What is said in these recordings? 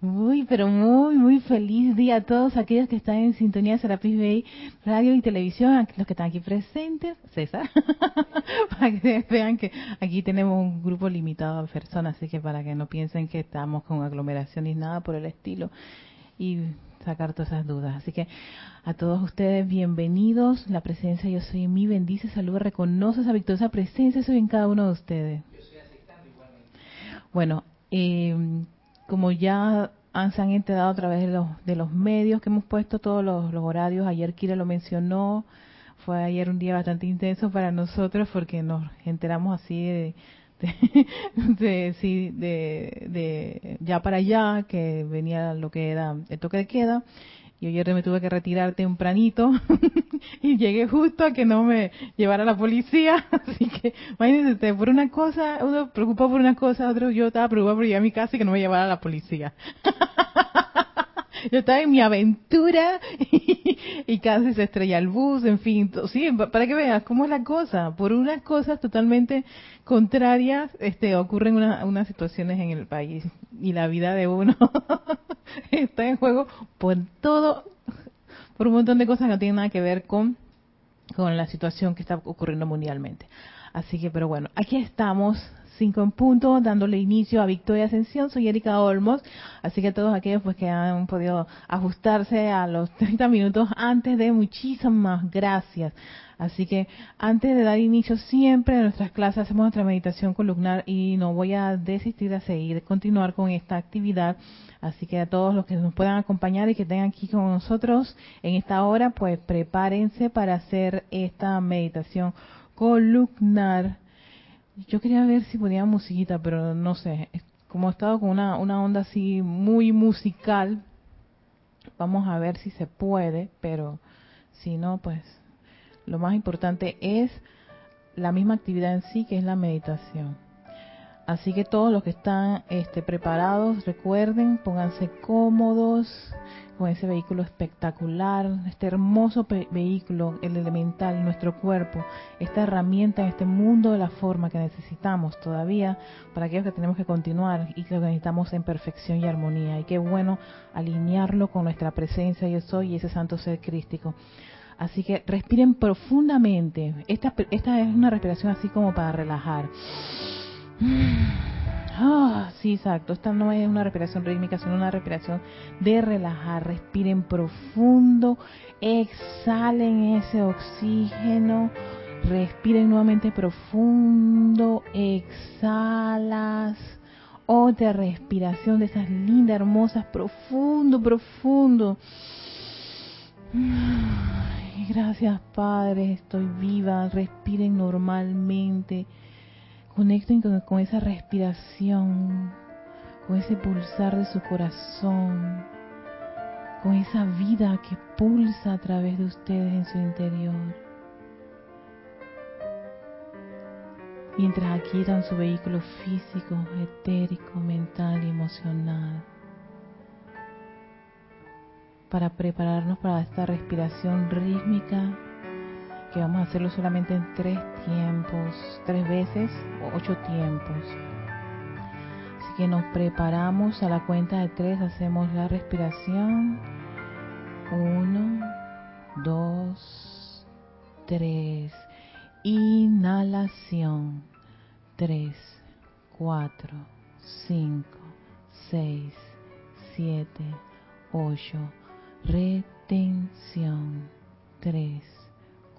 Muy, pero muy, muy feliz día a todos aquellos que están en sintonía de Serapis Bay, radio y televisión, los que están aquí presentes, César, para que vean que aquí tenemos un grupo limitado de personas, así que para que no piensen que estamos con aglomeración ni nada por el estilo, y sacar todas esas dudas. Así que a todos ustedes, bienvenidos. La presencia Yo Soy en mí bendice, saluda, reconoce esa victoriosa presencia, soy en cada uno de ustedes. Yo estoy igualmente. Bueno, eh, como ya se han enterado a través de los, de los medios que hemos puesto todos los, horarios, ayer Kira lo mencionó, fue ayer un día bastante intenso para nosotros porque nos enteramos así de, de, sí, de, de ya para allá, que venía lo que era el toque de queda, y ayer me tuve que retirar tempranito y llegué justo a que no me llevara la policía. Así que, imagínense, por una cosa, uno preocupado por una cosa, otro yo estaba preocupado por ir a mi casa y que no me llevara la policía. yo estaba en mi aventura y, casi se estrella el bus, en fin, sí, para que veas cómo es la cosa, por unas cosas totalmente contrarias este, ocurren unas situaciones en el país y la vida de uno está en juego por todo, por un montón de cosas que no tienen nada que ver con, con la situación que está ocurriendo mundialmente. Así que, pero bueno, aquí estamos 5 en punto, dándole inicio a Victoria Ascensión. Soy Erika Olmos, así que todos aquellos pues que han podido ajustarse a los 30 minutos antes de muchísimas gracias. Así que antes de dar inicio siempre en nuestras clases hacemos nuestra meditación columnar y no voy a desistir de seguir, continuar con esta actividad. Así que a todos los que nos puedan acompañar y que estén aquí con nosotros en esta hora, pues prepárense para hacer esta meditación columnar yo quería ver si ponía musiquita, pero no sé. Como he estado con una, una onda así muy musical, vamos a ver si se puede, pero si no, pues lo más importante es la misma actividad en sí, que es la meditación. Así que todos los que están este, preparados, recuerden, pónganse cómodos con ese vehículo espectacular, este hermoso vehículo, el elemental, nuestro cuerpo, esta herramienta en este mundo de la forma que necesitamos todavía para aquellos que tenemos que continuar y que necesitamos en perfección y armonía. Y qué bueno alinearlo con nuestra presencia, yo soy y ese santo ser crístico. Así que respiren profundamente. Esta, esta es una respiración así como para relajar. Ah, sí, exacto. Esta no es una respiración rítmica, sino una respiración de relajar. Respiren profundo, exhalen ese oxígeno, respiren nuevamente profundo, exhalas. Otra respiración de esas lindas, hermosas, profundo, profundo. gracias, Padre, estoy viva. Respiren normalmente. Conecten con, esa respiración, con ese pulsar de su corazón, con esa vida que pulsa a través de ustedes en su interior. Mientras adquieran su vehículo físico, etérico, mental y emocional para prepararnos para esta respiración rítmica que vamos a hacerlo solamente en tres tiempos, tres veces o ocho tiempos. Así que nos preparamos a la cuenta de tres, hacemos la respiración. Uno, dos, tres. Inhalación. Tres, cuatro, cinco, seis, siete, ocho. Retención. Tres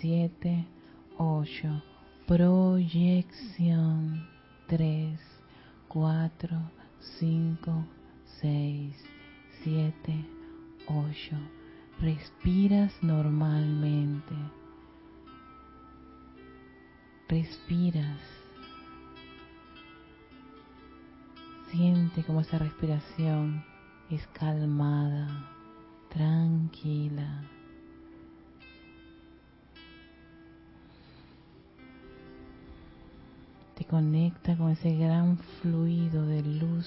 7, 8. Proyección. 3, 4, 5, 6, 7, 8. Respiras normalmente. Respiras. Siente como esa respiración es calmada, tranquila. Conecta con ese gran fluido de luz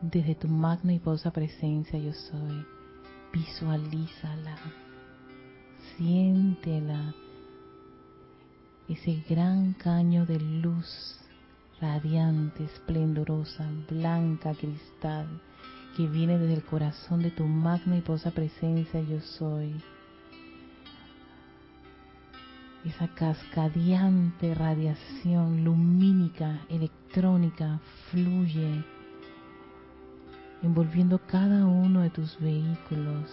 desde tu magna y poderosa presencia yo soy. Visualízala, siéntela, ese gran caño de luz radiante, esplendorosa, blanca, cristal, que viene desde el corazón de tu magna y posa presencia yo soy. Esa cascadeante radiación lumínica, electrónica, fluye, envolviendo cada uno de tus vehículos,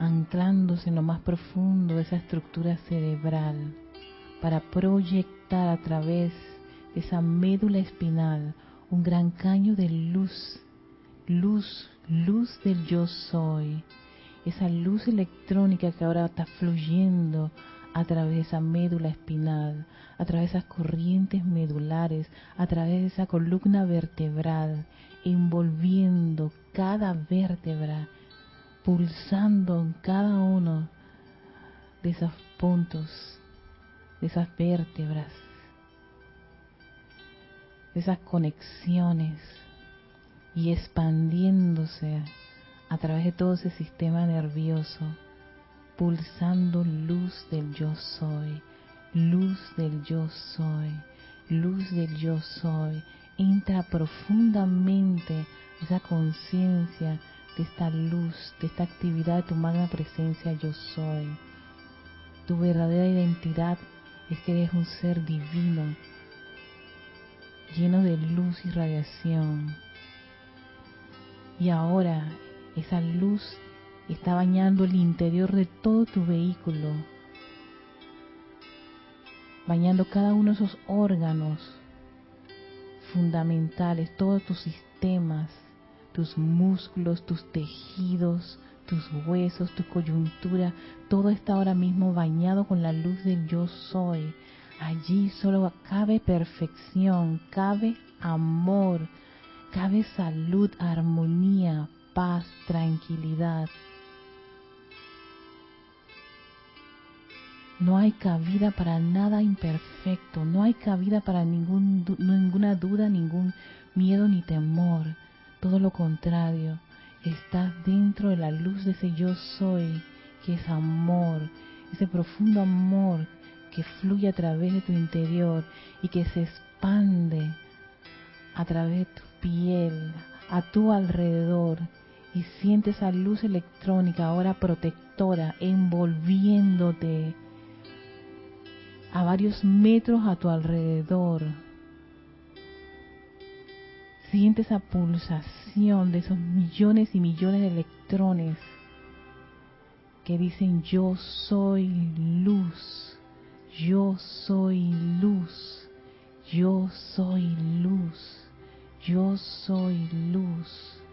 anclándose en lo más profundo de esa estructura cerebral para proyectar a través de esa médula espinal un gran caño de luz, luz, luz del yo soy, esa luz electrónica que ahora está fluyendo a través de esa médula espinal, a través de esas corrientes medulares, a través de esa columna vertebral, envolviendo cada vértebra, pulsando en cada uno de esos puntos de esas vértebras, de esas conexiones y expandiéndose a través de todo ese sistema nervioso, pulsando luz del yo soy, luz del yo soy, luz del yo soy. Entra profundamente esa conciencia de esta luz, de esta actividad de tu magna presencia yo soy. Tu verdadera identidad es que eres un ser divino, lleno de luz y radiación. Y ahora esa luz está bañando el interior de todo tu vehículo, bañando cada uno de esos órganos fundamentales, todos tus sistemas, tus músculos, tus tejidos, tus huesos, tu coyuntura, todo está ahora mismo bañado con la luz del yo soy. Allí solo cabe perfección, cabe amor, cabe salud, armonía, paz, tranquilidad. No hay cabida para nada imperfecto, no hay cabida para ningún, ninguna duda, ningún miedo ni temor. Todo lo contrario, estás dentro de la luz de ese yo soy, que es amor, ese profundo amor que fluye a través de tu interior y que se expande a través de tu piel, a tu alrededor, y sientes esa luz electrónica ahora protectora envolviéndote a varios metros a tu alrededor. Siente esa pulsación de esos millones y millones de electrones que dicen yo soy luz, yo soy luz, yo soy luz, yo soy luz.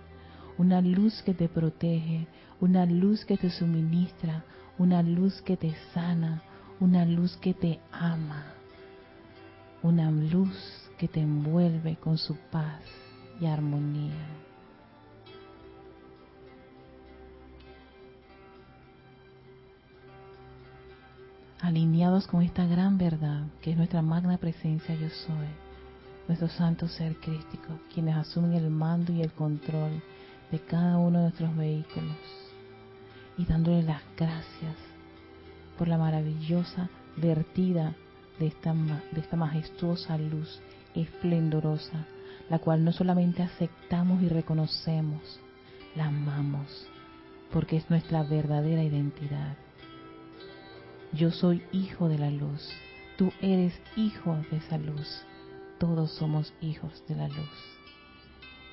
Una luz que te protege, una luz que te suministra, una luz que te sana, una luz que te ama, una luz que te envuelve con su paz y armonía. Alineados con esta gran verdad que es nuestra magna presencia yo soy, nuestro santo ser crístico, quienes asumen el mando y el control de cada uno de nuestros vehículos, y dándole las gracias por la maravillosa vertida de esta, de esta majestuosa luz esplendorosa, la cual no solamente aceptamos y reconocemos, la amamos, porque es nuestra verdadera identidad. Yo soy hijo de la luz, tú eres hijo de esa luz, todos somos hijos de la luz.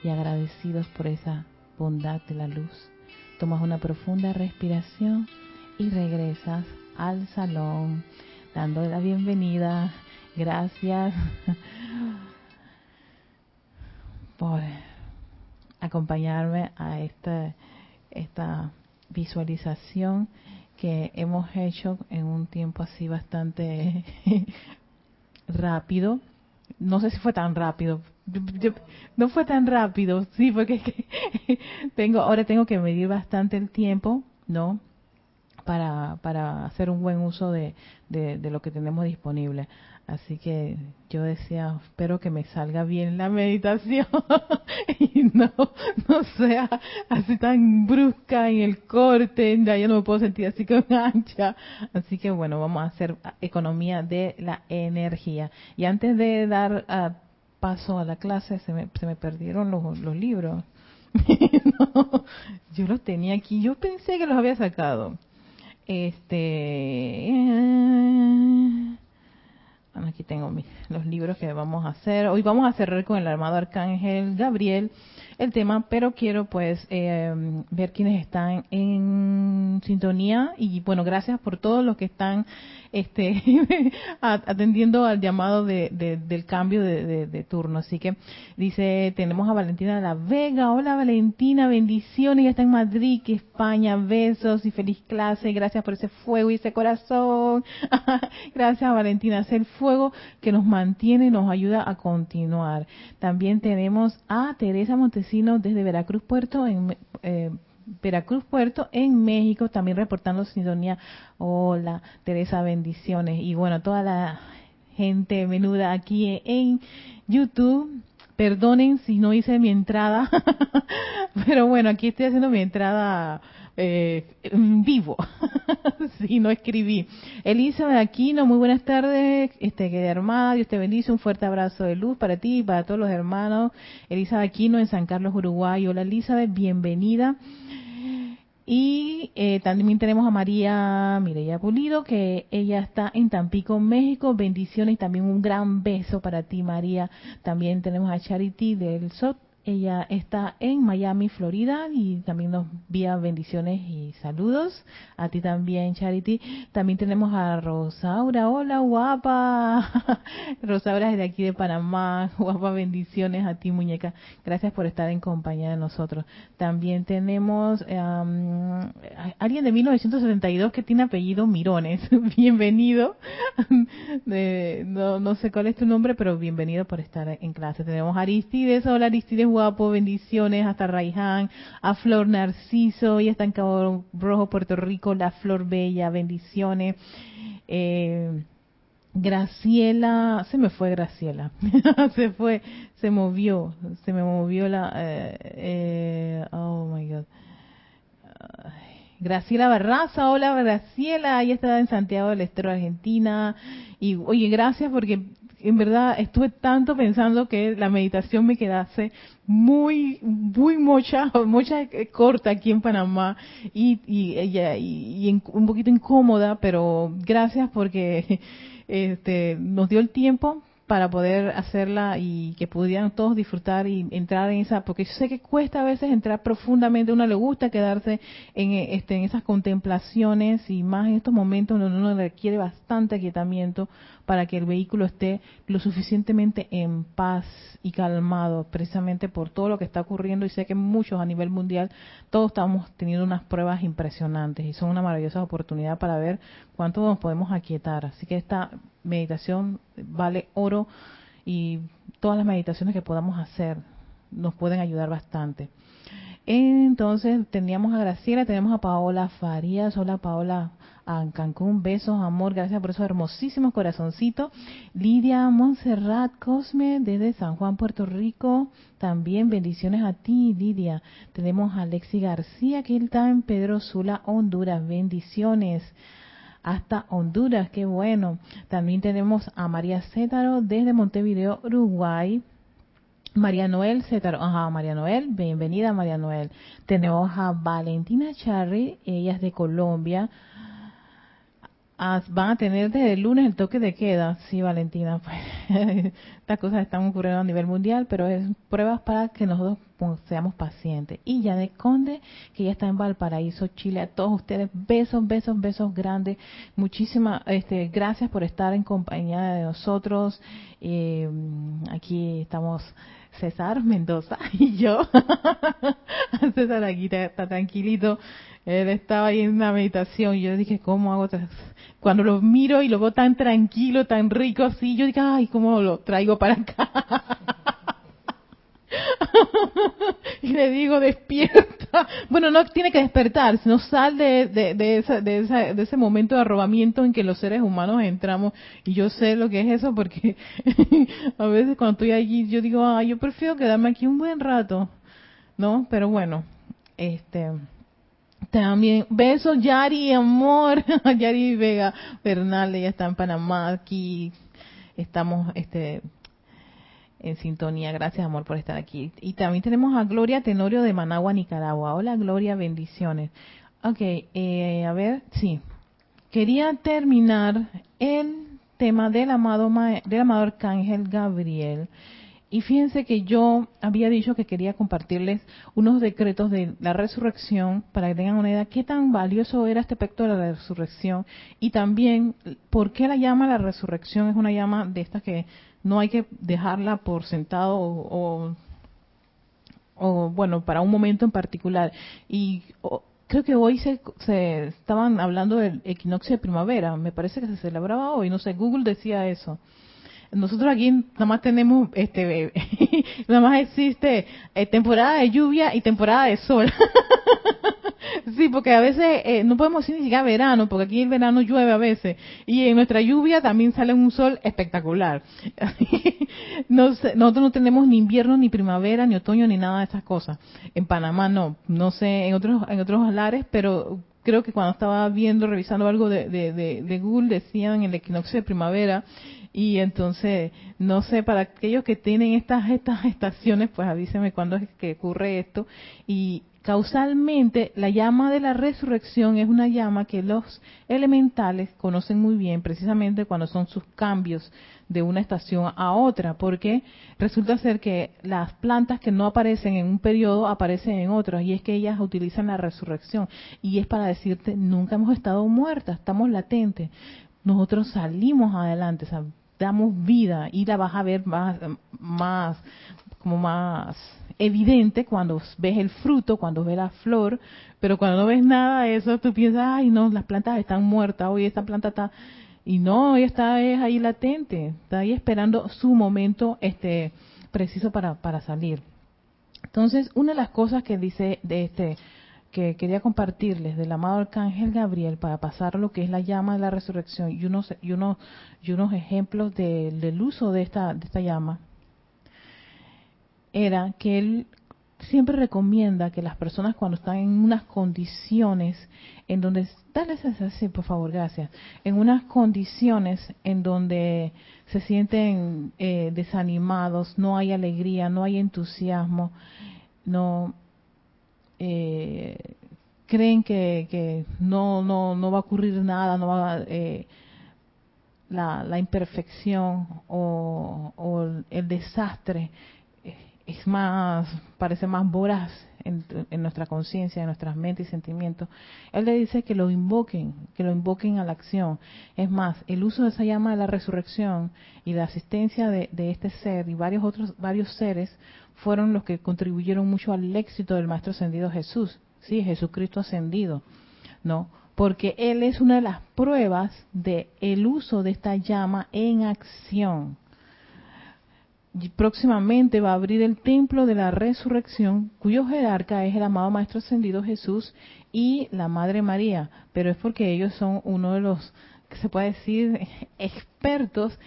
Y agradecidos por esa bondad de la luz, tomas una profunda respiración y regresas al salón, dando la bienvenida. Gracias por acompañarme a esta, esta visualización que hemos hecho en un tiempo así bastante rápido. No sé si fue tan rápido. no fue tan rápido, sí, porque tengo ahora tengo que medir bastante el tiempo, ¿no? Para, para hacer un buen uso de, de, lo que tenemos disponible. Así que yo decía, espero que me salga bien la meditación y no, no sea así tan brusca en el corte, ya yo no me puedo sentir así con ancha. Así que bueno, vamos a hacer economía de la energía. Y antes de dar ah, paso a la clase, se me, se me perdieron los, los libros. yo los tenía aquí, yo pensé que los había sacado. Este... Eh, aquí tengo los libros que vamos a hacer. Hoy vamos a cerrar con el armado arcángel Gabriel el tema, pero quiero pues eh, ver quiénes están en sintonía y bueno, gracias por todos los que están este, atendiendo al llamado de, del cambio de, turno. Así que dice, tenemos a Valentina de la Vega. Hola Valentina, bendiciones. Ya está en Madrid, que España. Besos y feliz clase. Gracias por ese fuego y ese corazón. gracias Valentina. Es el fuego que nos mantiene y nos ayuda a continuar. También tenemos a Teresa Desde Veracruz Puerto en eh, Veracruz Puerto en México, también reportando sintonía. Hola, Teresa, bendiciones. Y bueno, toda la gente menuda aquí en YouTube. Perdonen si no hice mi entrada, pero bueno, aquí estoy haciendo mi entrada eh, vivo. si no escribí. Elisa de Aquino, muy buenas tardes. Este, que hermana, Dios te bendice. Un fuerte abrazo de luz para ti y para todos los hermanos. Elisa de Aquino en San Carlos, Uruguay. Hola Elizabeth, bienvenida. Y eh, también tenemos a María Mireya Pulido, que ella está en Tampico, México. Bendiciones y también un gran beso para ti, María. También tenemos a Charity del SOT ella está en Miami, Florida y también nos envía bendiciones y saludos. A ti también, Charity. También tenemos a Rosaura. Hola, guapa. Rosaura es de aquí de Panamá. Guapa, bendiciones a ti, muñeca. Gracias por estar en compañía de nosotros. También tenemos um, alguien de 1972 que tiene apellido Mirones. bienvenido. no, no sé cuál es tu nombre, pero bienvenido por estar en clase. Tenemos a Aristides. Hola, Aristides guapo, bendiciones hasta Raiján, a Flor Narciso, y está en Cabo Rojo, Puerto Rico, la Flor Bella, bendiciones. Eh, Graciela, se me fue Graciela, se fue, se movió, se me movió la, eh, eh, oh my God. Graciela Barraza, hola Graciela, ella está en Santiago del Estero, Argentina. Y oye, gracias porque en verdad estuve tanto pensando que la meditación me quedase muy, muy mucha, mucha eh, corta aquí en Panamá y, y, y, un poquito incómoda, pero gracias porque este, nos dio el tiempo para poder hacerla y que pudieran todos disfrutar y entrar en esa, porque yo sé que cuesta a veces entrar profundamente, a uno le gusta quedarse en, este, en esas contemplaciones y más en estos momentos donde uno requiere bastante aquietamiento para que el vehículo esté lo suficientemente en paz y calmado, precisamente por todo lo que está ocurriendo y sé que muchos a nivel mundial, todos estamos teniendo unas pruebas impresionantes y son una maravillosa oportunidad para ver cuánto nos podemos aquietar. Así que esta meditación vale oro y todas las meditaciones que podamos hacer nos pueden ayudar bastante. Entonces teníamos a Graciela, tenemos a Paola Farías. Hola Paola, a Cancún, besos, amor, gracias por esos hermosísimos corazoncitos. Lidia Montserrat Cosme desde San Juan, Puerto Rico, también bendiciones a ti, Lidia. Tenemos a Alexi García, que está en Pedro Sula, Honduras, bendiciones. Hasta Honduras, qué bueno. También tenemos a María Cétaro desde Montevideo, Uruguay. María Noel Cétaro, ajá, María Noel, bienvenida María Noel. Tenemos a Valentina Charri, ella es de Colombia. Ah, van a tener desde el lunes el toque de queda, sí, Valentina. Pues, estas cosas están ocurriendo a nivel mundial, pero es pruebas para que nosotros pues, seamos pacientes. Y ya de Conde, que ya está en Valparaíso, Chile, a todos ustedes, besos, besos, besos grandes. Muchísimas este, gracias por estar en compañía de nosotros. Eh, aquí estamos César Mendoza y yo. César aquí está, tranquilito. Él estaba ahí en una meditación y yo dije, ¿cómo hago? Cuando lo miro y lo veo tan tranquilo, tan rico así, yo digo, ay, ¿cómo lo traigo para acá? y le digo, despierta. Bueno, no tiene que despertar, sino sal de, de, de, esa, de, esa, de ese momento de arrobamiento en que los seres humanos entramos. Y yo sé lo que es eso porque a veces cuando estoy allí yo digo, ah, yo prefiero quedarme aquí un buen rato. ¿No? Pero bueno, este... También, besos Yari, amor, Yari Vega Bernal, ella está en Panamá, aquí estamos este en sintonía. Gracias, amor, por estar aquí. Y también tenemos a Gloria Tenorio de Managua, Nicaragua. Hola, Gloria, bendiciones. Ok, eh, a ver, sí. Quería terminar el tema del amado, del amado Arcángel Gabriel. Y fíjense que yo había dicho que quería compartirles unos decretos de la resurrección para que tengan una idea qué tan valioso era este aspecto de la resurrección y también por qué la llama la resurrección es una llama de estas que no hay que dejarla por sentado o, o, bueno, para un momento en particular. Y creo que hoy se, se estaban hablando del equinoccio de primavera, me parece que se celebraba hoy, no sé, Google decía eso. Nosotros aquí nada más tenemos, este, nada más existe eh, temporada de lluvia y temporada de sol. sí, porque a veces eh, no podemos decir ni siquiera verano, porque aquí el verano llueve a veces. Y en nuestra lluvia también sale un sol espectacular. no nosotros no tenemos ni invierno, ni primavera, ni otoño, ni nada de esas cosas. En Panamá no. No sé, en otros, en otros pero creo que cuando estaba viendo, revisando algo de, de, de, de Google, decían el equinoccio de primavera y entonces, no sé, para aquellos que tienen estas, estas estaciones, pues avísenme cuándo es que ocurre esto. Y causalmente, la llama de la resurrección es una llama que los elementales conocen muy bien, precisamente cuando son sus cambios de una estación a otra, porque resulta ser que las plantas que no aparecen en un periodo aparecen en otros, y es que ellas utilizan la resurrección, y es para decirte, nunca hemos estado muertas, estamos latentes nosotros salimos adelante, damos vida y la vas a ver más, como más evidente cuando ves el fruto, cuando ves la flor, pero cuando no ves nada de eso, tú piensas, ay no, las plantas están muertas, hoy esta planta está, y no, ella está es ahí latente, está ahí esperando su momento este preciso para, para salir. Entonces, una de las cosas que dice de este que quería compartirles del amado arcángel Gabriel para pasar lo que es la llama de la resurrección y unos y unos y unos ejemplos del uso de esta de esta llama era que él siempre recomienda que las personas cuando están en unas condiciones en donde dale ese por favor gracias en unas condiciones en donde se sienten eh, desanimados no hay alegría no hay entusiasmo no eh, creen que, que, no, no, no va a ocurrir nada, no va eh, la, la, imperfección o, el desastre es más, parece más voraz en, en nuestra conciencia, en nuestras mentes y sentimientos. Él le dice que lo invoquen, que lo invoquen a la acción. Es más, el uso de esa llama de la resurrección y la asistencia de, de este ser y varios otros, varios seres fueron los que contribuyeron mucho al éxito del Maestro Ascendido Jesús, sí, Jesucristo ascendido, ¿no? Porque Él es una de las pruebas de el uso de esta llama en acción. próximamente va a abrir el templo de la resurrección, cuyo jerarca es el amado Maestro Ascendido Jesús y la Madre María, pero es porque ellos son uno de los, que se puede decir, expertos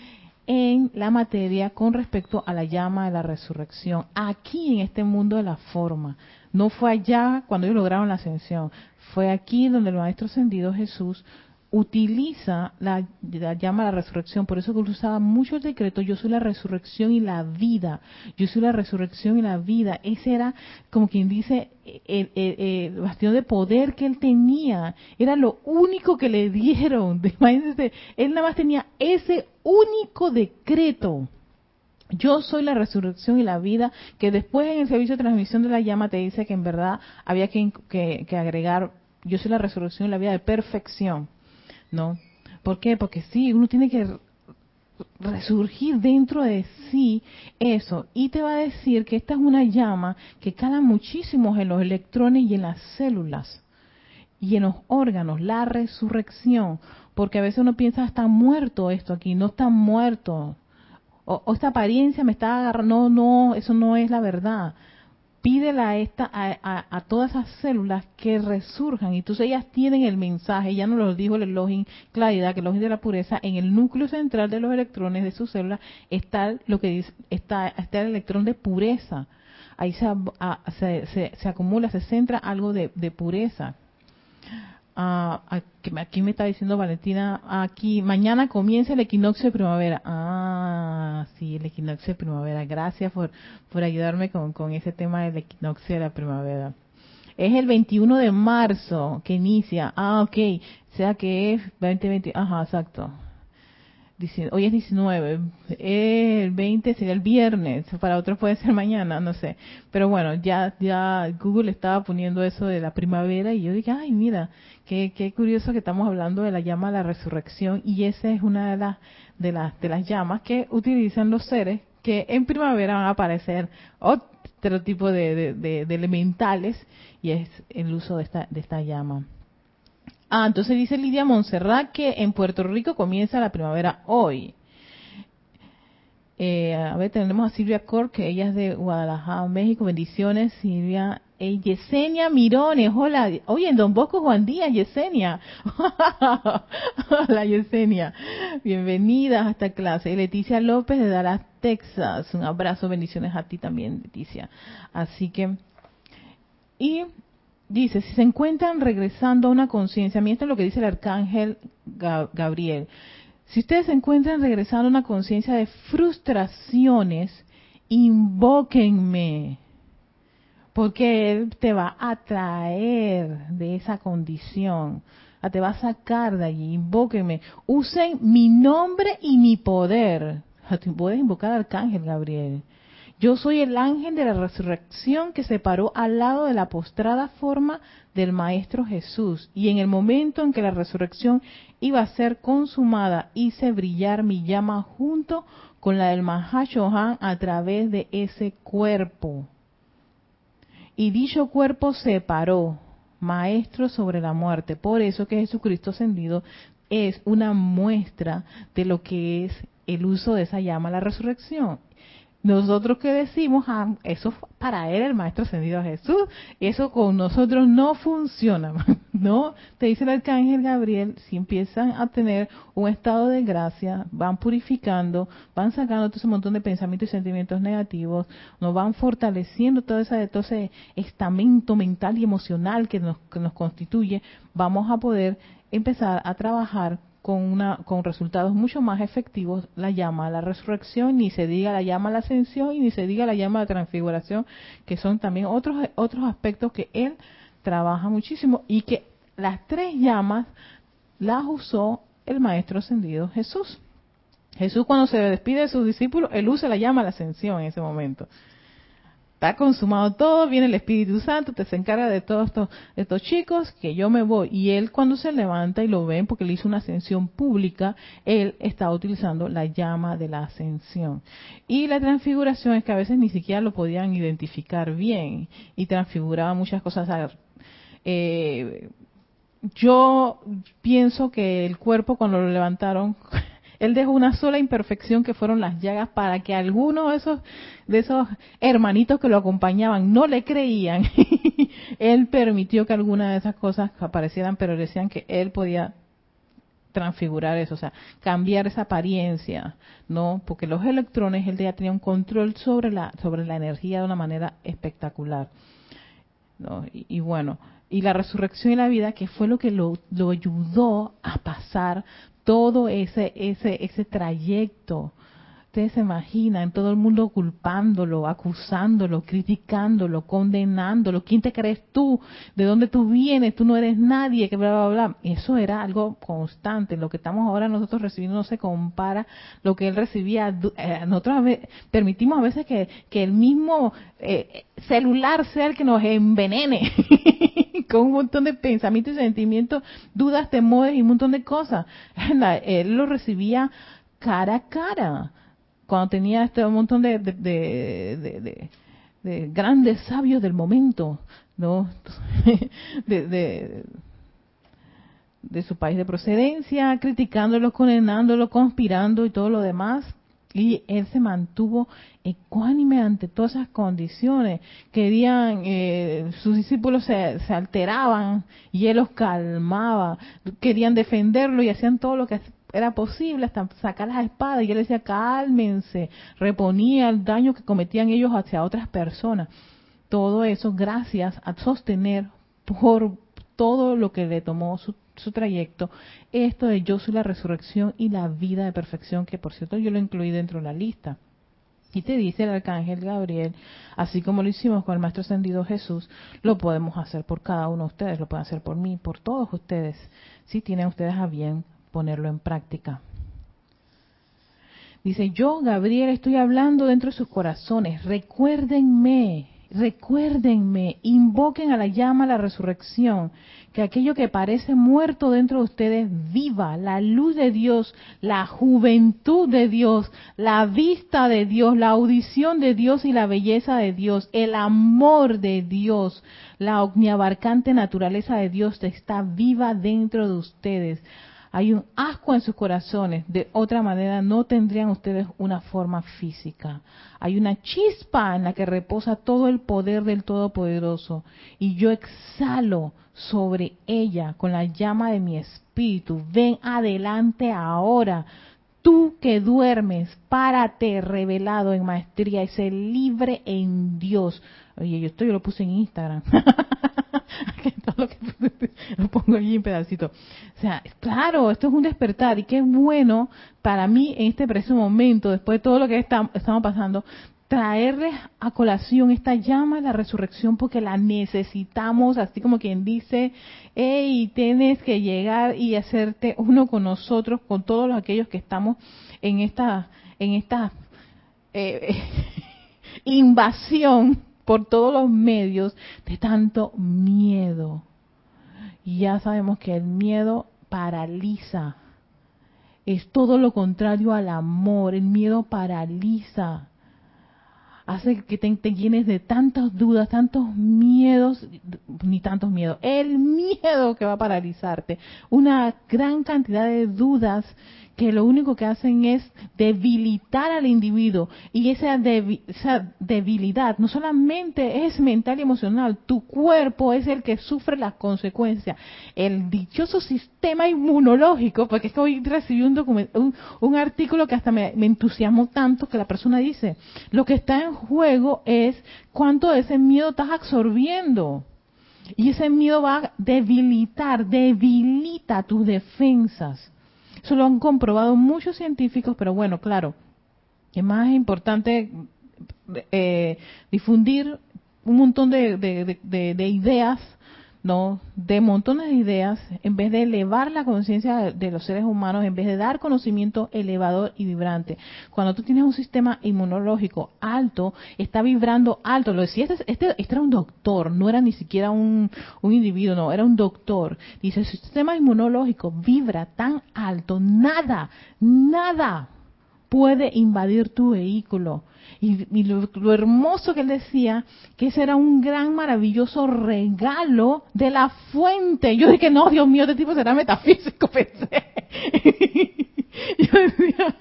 en la materia con respecto a la llama de la resurrección, aquí en este mundo de la forma. No fue allá cuando ellos lograron la ascensión, fue aquí donde el Maestro Ascendido Jesús utiliza la, llama la resurrección, por eso que usaba mucho el decreto, yo soy la resurrección y la vida, yo soy la resurrección y la vida, ese era como quien dice el, el, bastión de poder que él tenía, era lo único que le dieron, imagínense, él nada más tenía ese único decreto, yo soy la resurrección y la vida, que después en el servicio de transmisión de la llama te dice que en verdad había que, que agregar, yo soy la resurrección y la vida de perfección ¿no? ¿Por qué? Porque sí, uno tiene que resurgir dentro de sí eso y te va a decir que esta es una llama que cala muchísimo en los electrones y en las células y en los órganos, la resurrección, porque a veces uno piensa está muerto esto aquí, no está muerto, o, o esta apariencia me está agarrando, no, no, eso no es la verdad pídele a, esta, a, todas esas células que resurjan. Y entonces ellas tienen el mensaje, ya nos lo dijo el login claridad, que el login de la pureza, en el núcleo central de los electrones de sus células está lo que dice, está, está el electrón de pureza. Ahí se, se, se, acumula, se centra algo de pureza. Ah, aquí me está diciendo Valentina, aquí mañana comienza el equinoccio de primavera. Ah, sí, el equinoccio de primavera. Gracias por, por ayudarme con, con ese tema del equinoccio de la primavera. Es el 21 de marzo que inicia. Ah, ok. O sea que es 2020. Ajá, exacto hoy es 19, el 20 sería el viernes, para otros puede ser mañana, no sé. Pero bueno, ya ya Google estaba poniendo eso de la primavera y yo dije, ay, mira, qué, qué curioso que estamos hablando de la llama de la resurrección y esa es una de las de las de las llamas que utilizan los seres que en primavera van a aparecer otro tipo de, de, de elementales y es el uso de esta de esta llama. Ah, entonces dice Lidia Montserrat que en Puerto Rico comienza la primavera hoy. Eh, a ver, tenemos a Silvia Cor, que ella es de Guadalajara, México. Bendiciones, Silvia. Eh, Yesenia Mirones, hola. Oye, en Don Bosco Juan Díaz, Yesenia. hola, Yesenia. Bienvenida a esta clase. Leticia López de Dallas, Texas. Un abrazo, bendiciones a ti también, Leticia. Así que, y dice, si se encuentran regresando a una conciencia, es lo que dice el arcángel Gabriel, si ustedes se encuentran regresando a una conciencia de frustraciones, invóquenme, porque Él te va a traer de esa condición, te va a sacar de allí, invóquenme, usen mi nombre y mi poder. Puedes invocar al arcángel Gabriel yo soy el ángel de la resurrección que se paró al lado de la postrada forma del Maestro Jesús. Y en el momento en que la resurrección iba a ser consumada, hice brillar mi llama junto con la del Mahashohan a través de ese cuerpo. Y dicho cuerpo se paró, Maestro sobre la muerte. Por eso que Jesucristo ascendido es una muestra de lo que es el uso de esa llama, la resurrección nosotros que decimos, ah, eso para él el maestro ascendido Jesús, eso con nosotros no funciona, ¿no? Te dice el arcángel Gabriel, si empiezan a tener un estado de gracia, van purificando, van sacando todo ese montón de pensamientos y sentimientos negativos, nos van fortaleciendo todo ese, todo ese estamento mental y emocional que nos, que nos constituye, vamos a poder empezar a trabajar con, una, con resultados mucho más efectivos la llama a la resurrección, ni se diga la llama a la ascensión y ni se diga la llama a la transfiguración, que son también otros, otros aspectos que él trabaja muchísimo y que las tres llamas las usó el Maestro Ascendido Jesús. Jesús cuando se despide de sus discípulos, él usa la llama a la ascensión en ese momento está consumado todo, viene el Espíritu Santo, te se encarga de todos estos, estos chicos, que yo me voy. Y él cuando se levanta y lo ven, porque le hizo una ascensión pública, él está utilizando la llama de la ascensión. Y la transfiguración es que a veces ni siquiera lo podían identificar bien y transfiguraba muchas cosas. Eh, yo pienso que el cuerpo cuando lo levantaron él dejó una sola imperfección que fueron las llagas para que algunos de esos, de esos hermanitos que lo acompañaban no le creían. él permitió que algunas de esas cosas aparecieran, pero decían que él podía transfigurar eso, o sea, cambiar esa apariencia, ¿no? Porque los electrones, él ya tenía un control sobre la, sobre la energía de una manera espectacular. ¿no? Y, bueno, y la resurrección y la vida, que fue lo que lo, lo ayudó a pasar todo ese, ese, ese trayecto Ustedes se imaginan todo el mundo culpándolo, acusándolo, criticándolo, condenándolo. ¿Quién te crees tú? ¿De dónde tú vienes? Tú no eres nadie, que bla, bla, bla. Eso era algo constante. Lo que estamos ahora nosotros recibiendo no se compara lo que él recibía. Eh, nosotros permitimos a veces que, que el mismo eh, celular sea el que nos envenene. con un montón de pensamientos y sentimientos, dudas, temores y un montón de cosas. Él lo recibía cara a cara cuando tenía este montón de, de, grandes sabios del momento, ¿no? de, su país de procedencia, criticándolo, condenándolo, conspirando y todo lo demás. Y él se mantuvo ecuánime ante todas esas condiciones. Querían, eh, sus discípulos se, alteraban y él los calmaba. Querían defenderlo y hacían todo lo que era posible hasta sacar las espadas y él decía cálmense, reponía el daño que cometían ellos hacia otras personas. Todo eso gracias a sostener por todo lo que le tomó su, su trayecto, esto de yo soy la resurrección y la vida de perfección, que por cierto yo lo incluí dentro de la lista. Y te dice el arcángel Gabriel, así como lo hicimos con el Maestro Ascendido Jesús, lo podemos hacer por cada uno de ustedes, lo pueden hacer por mí, por todos ustedes, si tienen ustedes a bien ponerlo en práctica. Dice, yo, Gabriel, estoy hablando dentro de sus corazones. Recuérdenme, recuérdenme, invoquen a la llama la resurrección, que aquello que parece muerto dentro de ustedes viva, la luz de Dios, la juventud de Dios, la vista de Dios, la audición de Dios y la belleza de Dios, el amor de Dios, la omniabarcante naturaleza de Dios está viva dentro de ustedes hay un asco en sus corazones, de otra manera no tendrían ustedes una forma física. Hay una chispa en la que reposa todo el poder del Todopoderoso y yo exhalo sobre ella con la llama de mi espíritu. Ven adelante ahora. Tú que duermes, párate revelado en maestría y sé libre en Dios. Oye, yo esto yo lo puse en Instagram. lo, que, pongo allí en pedacito. O sea, claro, esto es un despertar y qué bueno para mí en este preciso momento, después de todo lo que estamos pasando, traerles a colación esta llama de la resurrección porque la necesitamos, así como quien dice, hey, tienes que llegar y hacerte uno con nosotros, con todos aquellos que estamos en esta, en esta eh, invasión por todos los medios de tanto miedo. Y ya sabemos que el miedo paraliza. Es todo lo contrario al amor. El miedo paraliza. Hace que te, llenes de tantas dudas, tantos miedos, ni tantos miedos. El miedo que va a paralizarte. Una gran cantidad de dudas que lo único que hacen es debilitar al individuo y esa, debilidad no solamente es mental y emocional, tu cuerpo es el que sufre las consecuencias. El dichoso sistema inmunológico, porque es que hoy recibí un, un, artículo que hasta me, me entusiasmó tanto que la persona dice, lo que está en juego es cuánto de ese miedo estás absorbiendo. Y ese miedo va a debilitar, debilita tus defensas. Eso lo han comprobado muchos científicos, pero bueno, claro, es más importante eh, difundir un montón de, de, ideas, ¿no? De montones de ideas, en vez de elevar la conciencia de los seres humanos, en vez de dar conocimiento elevador y vibrante. Cuando tú tienes un sistema inmunológico alto, está vibrando alto. Lo decía, este, este, este era un doctor, no era ni siquiera un, un individuo, no, era un doctor. Dice, el sistema inmunológico vibra tan alto, nada, nada puede invadir tu vehículo y, lo, hermoso que él decía, que ese era un gran, maravilloso regalo de la fuente. Yo dije, no, Dios mío, este tipo será metafísico, pensé. yo decía,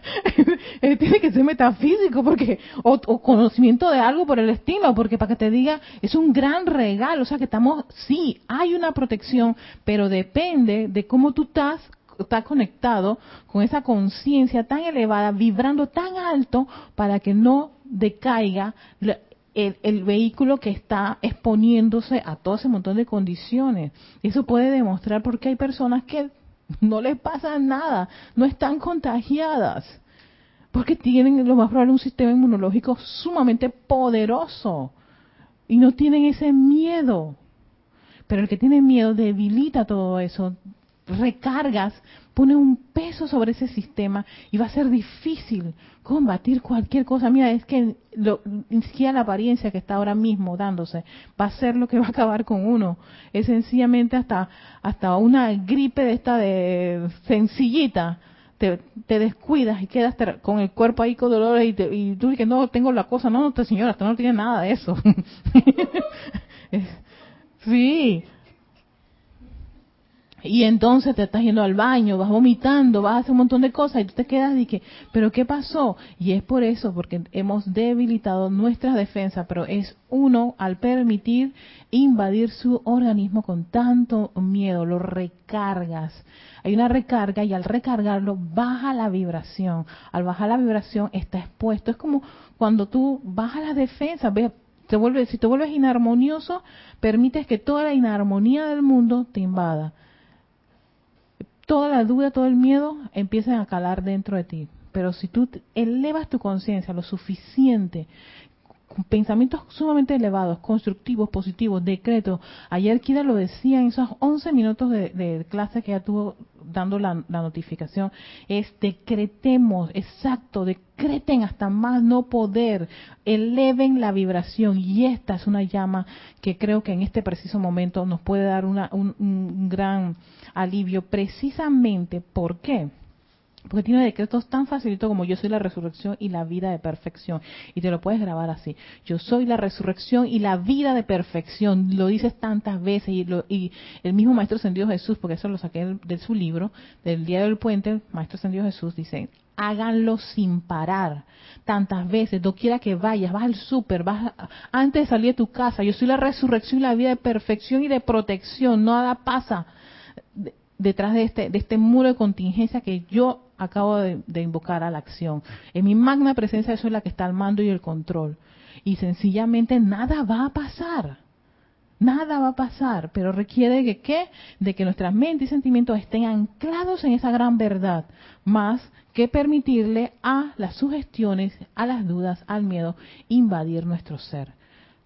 tiene que ser metafísico porque o, o, conocimiento de algo por el estilo, porque para que te diga, es un gran regalo, o sea que estamos, sí, hay una protección, pero depende de cómo tú estás estás conectado con esa conciencia tan elevada, vibrando tan alto para que no decaiga el, vehículo que está exponiéndose a todo ese montón de condiciones. Eso puede demostrar porque hay personas que no les pasa nada, no están contagiadas, porque tienen lo más probable un sistema inmunológico sumamente poderoso y no tienen ese miedo. Pero el que tiene miedo debilita todo eso, recargas, pone un peso sobre ese sistema y va a ser difícil combatir cualquier cosa. Mira, es que lo, ni la apariencia que está ahora mismo dándose va a ser lo que va a acabar con uno. Es sencillamente hasta, hasta una gripe de esta de sencillita. Te, descuidas y quedas con el cuerpo ahí con dolores y, y tú dices, no, tengo la cosa. No, no, señora, usted no tiene nada de eso. sí, y entonces te estás yendo al baño, vas vomitando, vas a hacer un montón de cosas y tú te quedas y que, pero ¿qué pasó? Y es por eso, porque hemos debilitado nuestras defensas, pero es uno al permitir invadir su organismo con tanto miedo, lo recargas. Hay una recarga y al recargarlo baja la vibración. Al bajar la vibración está expuesto. Es como cuando tú bajas las defensas, ves, te vuelves, si te vuelves inarmonioso, permites que toda la inarmonía del mundo te invada toda la duda, todo el miedo empiezan a calar dentro de ti. Pero si tú elevas tu conciencia lo suficiente, pensamientos sumamente elevados, constructivos, positivos, decretos. Ayer Kira lo decía en esos 11 minutos de, clase que ya tuvo dando la, la, notificación, es decretemos, exacto, decreten hasta más no poder, eleven la vibración y esta es una llama que creo que en este preciso momento nos puede dar una, un, un gran alivio precisamente, ¿por qué? Porque tiene decretos tan facilitos como yo soy la resurrección y la vida de perfección. Y te lo puedes grabar así. Yo soy la resurrección y la vida de perfección. Lo dices tantas veces y, lo, y el mismo Maestro Ascendido Jesús, porque eso lo saqué de, su libro, del Día del Puente, Maestro Ascendido Jesús dice, háganlo sin parar. Tantas veces, doquiera que vayas, vas al súper, vas antes de salir de tu casa. Yo soy la resurrección y la vida de perfección y de protección. Nada pasa detrás de este, de este muro de contingencia que yo acabo de, invocar a la acción. En mi magna presencia eso es la que está al mando y el control. Y sencillamente nada va a pasar. Nada va a pasar, pero requiere de que, de que nuestras mentes y sentimientos estén anclados en esa gran verdad, más que permitirle a las sugestiones, a las dudas, al miedo invadir nuestro ser.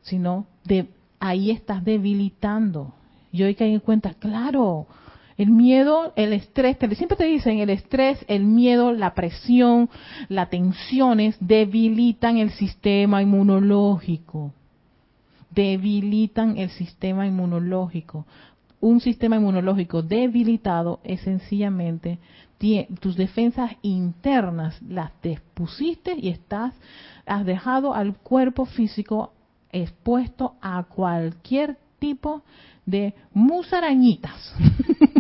Sino de ahí estás debilitando. Y hoy que hay en cuenta, claro, el miedo, el estrés, siempre te dicen, el estrés, el miedo, la presión, las tensiones debilitan el sistema inmunológico. Debilitan el sistema inmunológico. Un sistema inmunológico debilitado es sencillamente tus defensas internas las despusiste y estás has dejado al cuerpo físico expuesto a cualquier tipo de musarañitas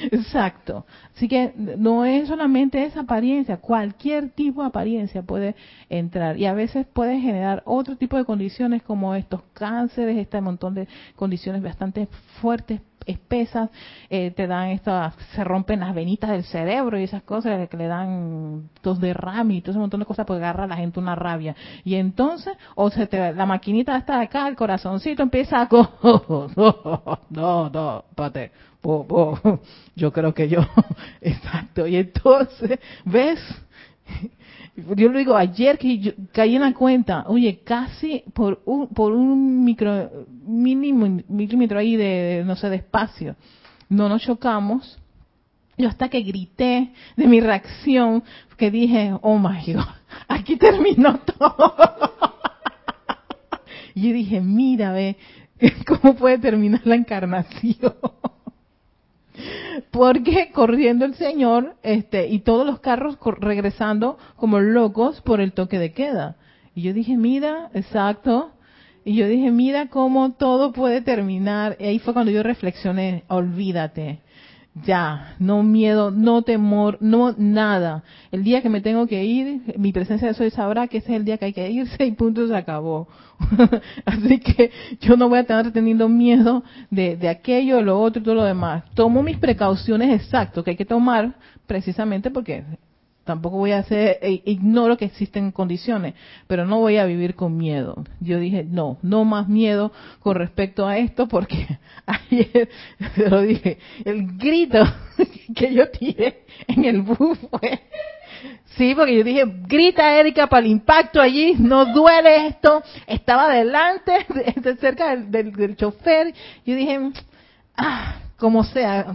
Exacto. Así que no es solamente esa apariencia, cualquier tipo de apariencia puede entrar y a veces puede generar otro tipo de condiciones como estos cánceres, este montón de condiciones bastante fuertes, espesas, eh, te dan estas, se rompen las venitas del cerebro y esas cosas que le dan dos derrames y todo ese montón de cosas porque agarra a la gente una rabia. Y entonces, o se te, la maquinita está acá, el corazoncito empieza a... no, no, espérate, yo creo que yo, exacto. Y entonces, ¿ves? Yo lo digo ayer que yo caí en la cuenta, oye, casi por un, por un micro, mínimo milímetro ahí de, no sé, de espacio, no nos chocamos. Yo hasta que grité de mi reacción, que dije, oh my God, aquí terminó todo. y yo dije, mira, ve, cómo puede terminar la encarnación porque corriendo el señor este y todos los carros regresando como locos por el toque de queda. Y yo dije mira exacto y yo dije mira cómo todo puede terminar y ahí fue cuando yo reflexioné olvídate ya, no miedo, no temor, no nada. El día que me tengo que ir, mi presencia de soy sabrá que ese es el día que hay que irse y punto se acabó. Así que yo no voy a estar teniendo miedo de, de aquello, lo otro y todo lo demás. Tomo mis precauciones exactas que hay que tomar precisamente porque tampoco voy a hacer, e, ignoro que existen condiciones, pero no voy a vivir con miedo. Yo dije, no, no más miedo con respecto a esto, porque ayer, lo dije, el grito que yo tiré en el bus fue, sí, porque yo dije, grita Erika para el impacto allí, no duele esto, estaba delante, cerca del, del chofer, yo dije, ah, como sea,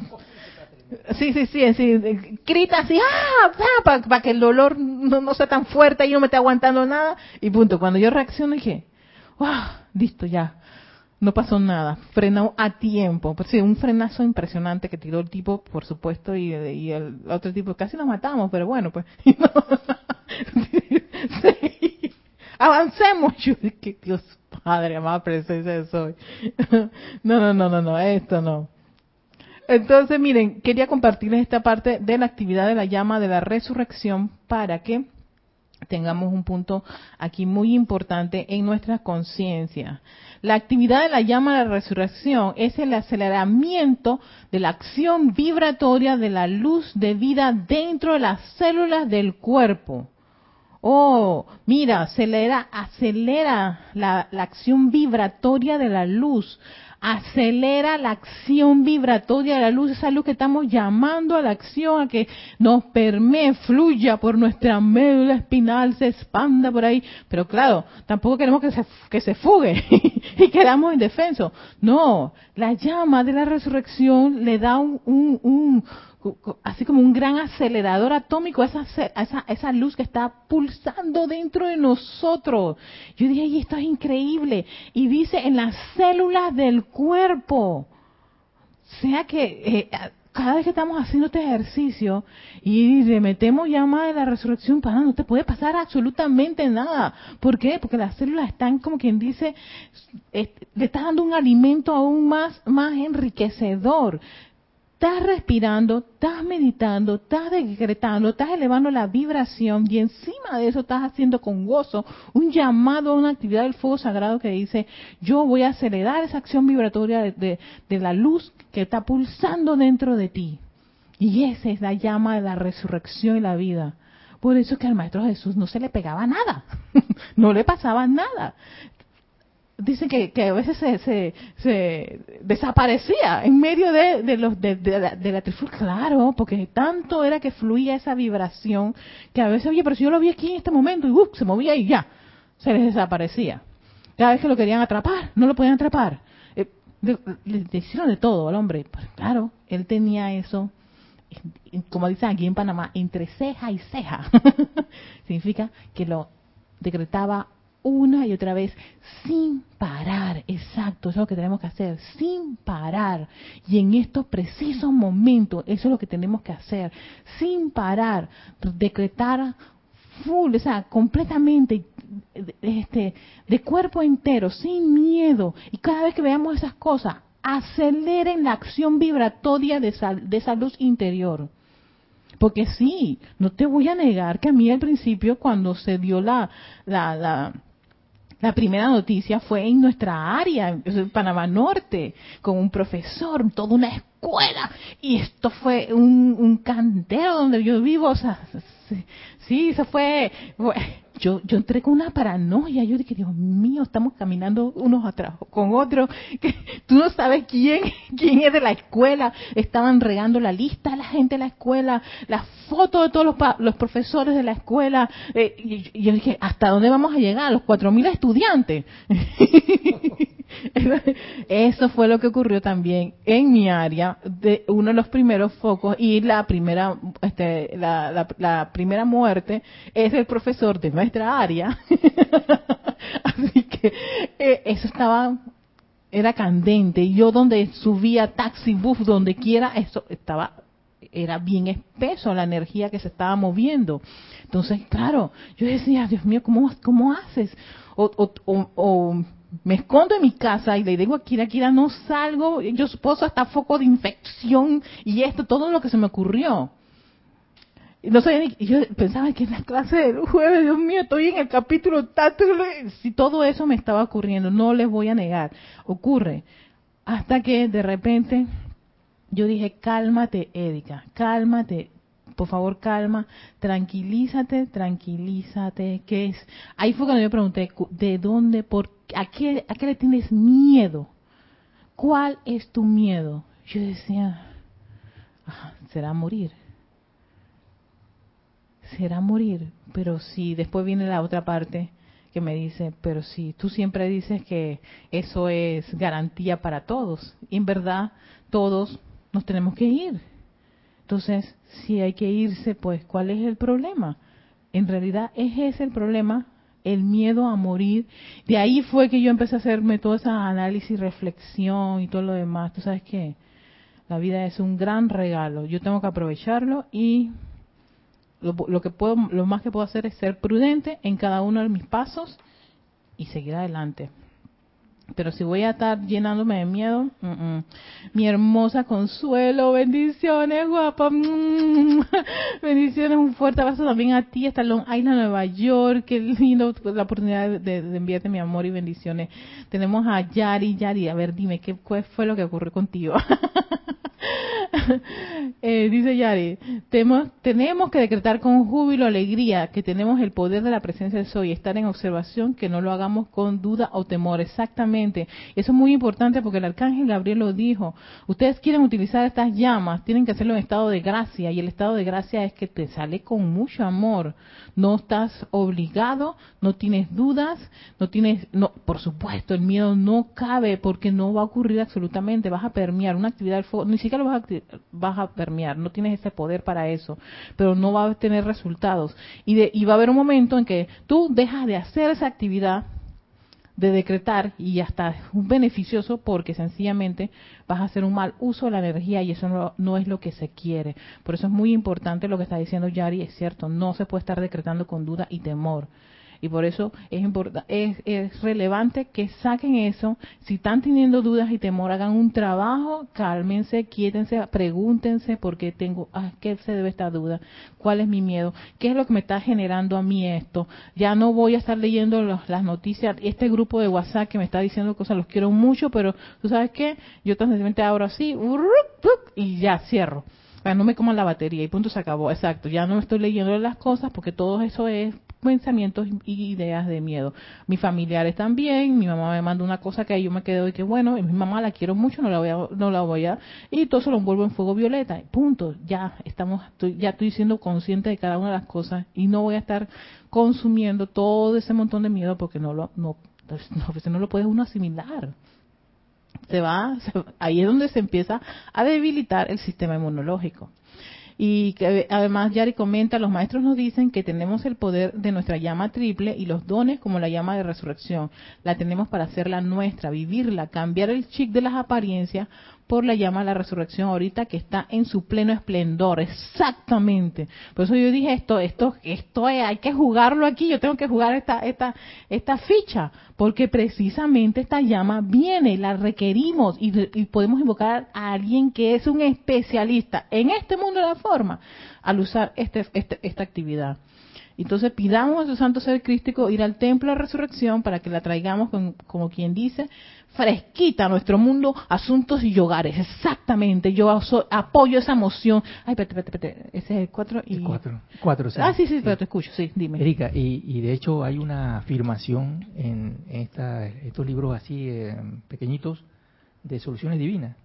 Sí, sí, sí, sí, grita así, ¡ah! Para que el dolor no, sea tan fuerte y no me esté aguantando nada. Y punto. Cuando yo reacciono dije, ¡wow! Listo, ya. No pasó nada. Frenó a tiempo. Pues sí, un frenazo impresionante que tiró el tipo, por supuesto, y, el otro tipo, casi nos matamos, pero bueno, pues. Avancemos. Yo dije, Dios Padre, amada presencia soy. no, no, no, no, no, esto no. Entonces, miren, quería compartirles esta parte de la actividad de la llama de la resurrección para que tengamos un punto aquí muy importante en nuestra conciencia. La actividad de la llama de la resurrección es el aceleramiento de la acción vibratoria de la luz de vida dentro de las células del cuerpo. Oh, mira, acelera, acelera la, la acción vibratoria de la luz acelera la acción vibratoria de la luz, esa luz que estamos llamando a la acción, a que nos permee, fluya por nuestra médula espinal, se expanda por ahí. Pero claro, tampoco queremos que se, que se fugue y quedamos indefensos. No, la llama de la resurrección le da un, un así como un gran acelerador atómico esa, esa, esa luz que está pulsando dentro de nosotros. Yo dije, y esto es increíble. Y dice, en las células del cuerpo. O sea que eh, cada vez que estamos haciendo este ejercicio y le metemos llama de la resurrección, para no te puede pasar absolutamente nada. ¿Por qué? Porque las células están, como quien dice, le estás dando un alimento aún más, más enriquecedor estás respirando, estás meditando, estás decretando, estás elevando la vibración y encima de eso estás haciendo con gozo un llamado a una actividad del fuego sagrado que dice, yo voy a acelerar esa acción vibratoria de, la luz que está pulsando dentro de ti. Y esa es la llama de la resurrección y la vida. Por eso es que al Maestro Jesús no se le pegaba nada, no le pasaba nada dicen que, que a veces se, se, desaparecía en medio de, los de, la, de claro, porque tanto era que fluía esa vibración que a veces, oye, pero si yo lo vi aquí en este momento y uh, se movía y ya, se les desaparecía. Cada vez que lo querían atrapar, no lo podían atrapar. Eh, le, hicieron de todo al hombre. Pues, claro, él tenía eso, como dicen aquí una y otra vez, sin parar. Exacto, eso es lo que tenemos que hacer, sin parar. Y en estos precisos momentos, eso es lo que tenemos que hacer, sin parar, decretar full, o sea, completamente, este, de cuerpo entero, sin miedo. Y cada vez que veamos esas cosas, aceleren la acción vibratoria de esa, de esa luz interior. Porque sí, no te voy a negar que a mí al principio cuando se dio la, la, la, la primera noticia fue en nuestra área, en Panamá Norte, con un profesor, toda una escuela. Y esto fue un, un cantero donde yo vivo. O sea, sí, eso fue yo, yo entré con una paranoia, yo dije, Dios mío, estamos caminando unos atrás con otros, que tú no sabes quién, quién es de la escuela, estaban regando la lista de la gente de la escuela, las fotos de todos los, los profesores de la escuela, eh, y, yo dije, ¿hasta dónde vamos a llegar? Los cuatro mil estudiantes. Eso fue lo que ocurrió también en mi área, de uno de los primeros focos y la primera, este, la, la, primera muerte es el profesor de nuestra área. Así que eh, eso estaba, era candente. Yo donde subía taxi, bus, donde quiera, eso estaba, era bien espeso la energía que se estaba moviendo. Entonces, claro, yo decía, Dios mío, ¿cómo, cómo haces? o, o me escondo en mi casa y le digo a Kira, Kira, no salgo, yo supongo hasta foco de infección y esto, todo lo que se me ocurrió. No sé, yo pensaba que en la clase del jueves, Dios mío, estoy en el capítulo si todo eso me estaba ocurriendo, no les voy a negar, ocurre. Hasta que de repente yo dije, cálmate, Erika, cálmate, por favor, calma, tranquilízate, tranquilízate, ¿qué es? Ahí fue cuando yo pregunté, ¿de dónde, por a qué, a qué le tienes miedo? ¿Cuál es tu miedo? Yo decía, será morir será morir, pero si después viene la otra parte que me dice, pero si tú siempre dices que eso es garantía para todos, y en verdad todos nos tenemos que ir. Entonces, si hay que irse, pues, ¿cuál es el problema? En realidad es ese el problema, el miedo a morir. De ahí fue que yo empecé a hacerme todo ese análisis, reflexión y todo lo demás. Tú sabes que la vida es un gran regalo. Yo tengo que aprovecharlo y lo, que puedo, lo más que puedo hacer es ser prudente en cada uno de mis pasos y seguir adelante. Pero si voy a estar llenándome de miedo, mi hermosa consuelo, bendiciones, guapa, bendiciones, un fuerte abrazo también a ti, hasta Long Island, Nueva York, qué lindo la oportunidad de, de, enviarte mi amor y bendiciones. Tenemos a Yari, Yari, a ver, dime, ¿qué fue lo que ocurrió contigo? Eh, dice Yari, tenemos, que decretar con júbilo, alegría, que tenemos el poder de la presencia de Soy, estar en observación, que no lo hagamos con duda o temor. Exactamente. Eso es muy importante porque el arcángel Gabriel lo dijo. Ustedes quieren utilizar estas llamas, tienen que hacerlo en estado de gracia, y el estado de gracia es que te sale con mucho amor. No estás obligado, no tienes dudas, no tienes, no, por supuesto, el miedo no cabe porque no va a ocurrir absolutamente. Vas a permear una actividad del fuego, ni siquiera lo vas a vas a permear, no tienes ese poder para eso, pero no va a tener resultados. Y, de, y va a haber un momento en que tú dejas de hacer esa actividad de decretar y hasta es beneficioso porque sencillamente vas a hacer un mal uso de la energía y eso no, no, es lo que se quiere. Por eso es muy importante lo que está diciendo Yari, es cierto, no se puede estar decretando con duda y temor. Y por eso es, es, relevante que saquen eso. Si están teniendo dudas y temor, hagan un trabajo, cálmense, quiétense, pregúntense por qué tengo, a qué se debe esta duda, cuál es mi miedo, qué es lo que me está generando a mí esto. Ya no voy a estar leyendo las noticias, este grupo de WhatsApp que me está diciendo cosas, los quiero mucho, pero tú sabes qué, yo tan sencillamente abro así y ya cierro no me como la batería y punto se acabó. Exacto, ya no estoy leyendo las cosas porque todo eso es pensamientos y ideas de miedo. Mis familiares también, mi mamá me manda una cosa que yo me quedo y que bueno, mi mamá la quiero mucho, no la voy a, no la voy a, y todo se lo envuelvo en fuego violeta, punto, ya estamos, ya estoy siendo consciente de cada una de las cosas y no voy a estar consumiendo todo ese montón de miedo porque no lo, no, no, pues no lo puede uno asimilar. Se va, ahí es donde se empieza a debilitar el sistema inmunológico. Y que además Yari comenta, los maestros nos dicen que tenemos el poder de nuestra llama triple y los dones como la llama de resurrección. La tenemos para hacerla nuestra, vivirla, cambiar el chic de las apariencias por la llama de la resurrección ahorita que está en su pleno esplendor, exactamente. Por eso yo dije esto, esto, esto hay que jugarlo aquí, yo tengo que jugar esta, esta, esta ficha, porque precisamente esta llama viene, la requerimos y, podemos invocar a alguien que es un especialista en este mundo de la forma al usar este, este esta actividad. Entonces pidamos a su santo ser crístico ir al templo de resurrección para que la traigamos como quien dice fresquita a nuestro mundo, asuntos y hogares. Exactamente, yo apoyo esa moción. Ay, espérate, espérate, espérate. Ese es el 4 y... El 4. Ah, sí, sí, pero te escucho, sí, dime. Erika, y, y de hecho hay una afirmación en esta, estos libros así eh, pequeñitos de soluciones divinas.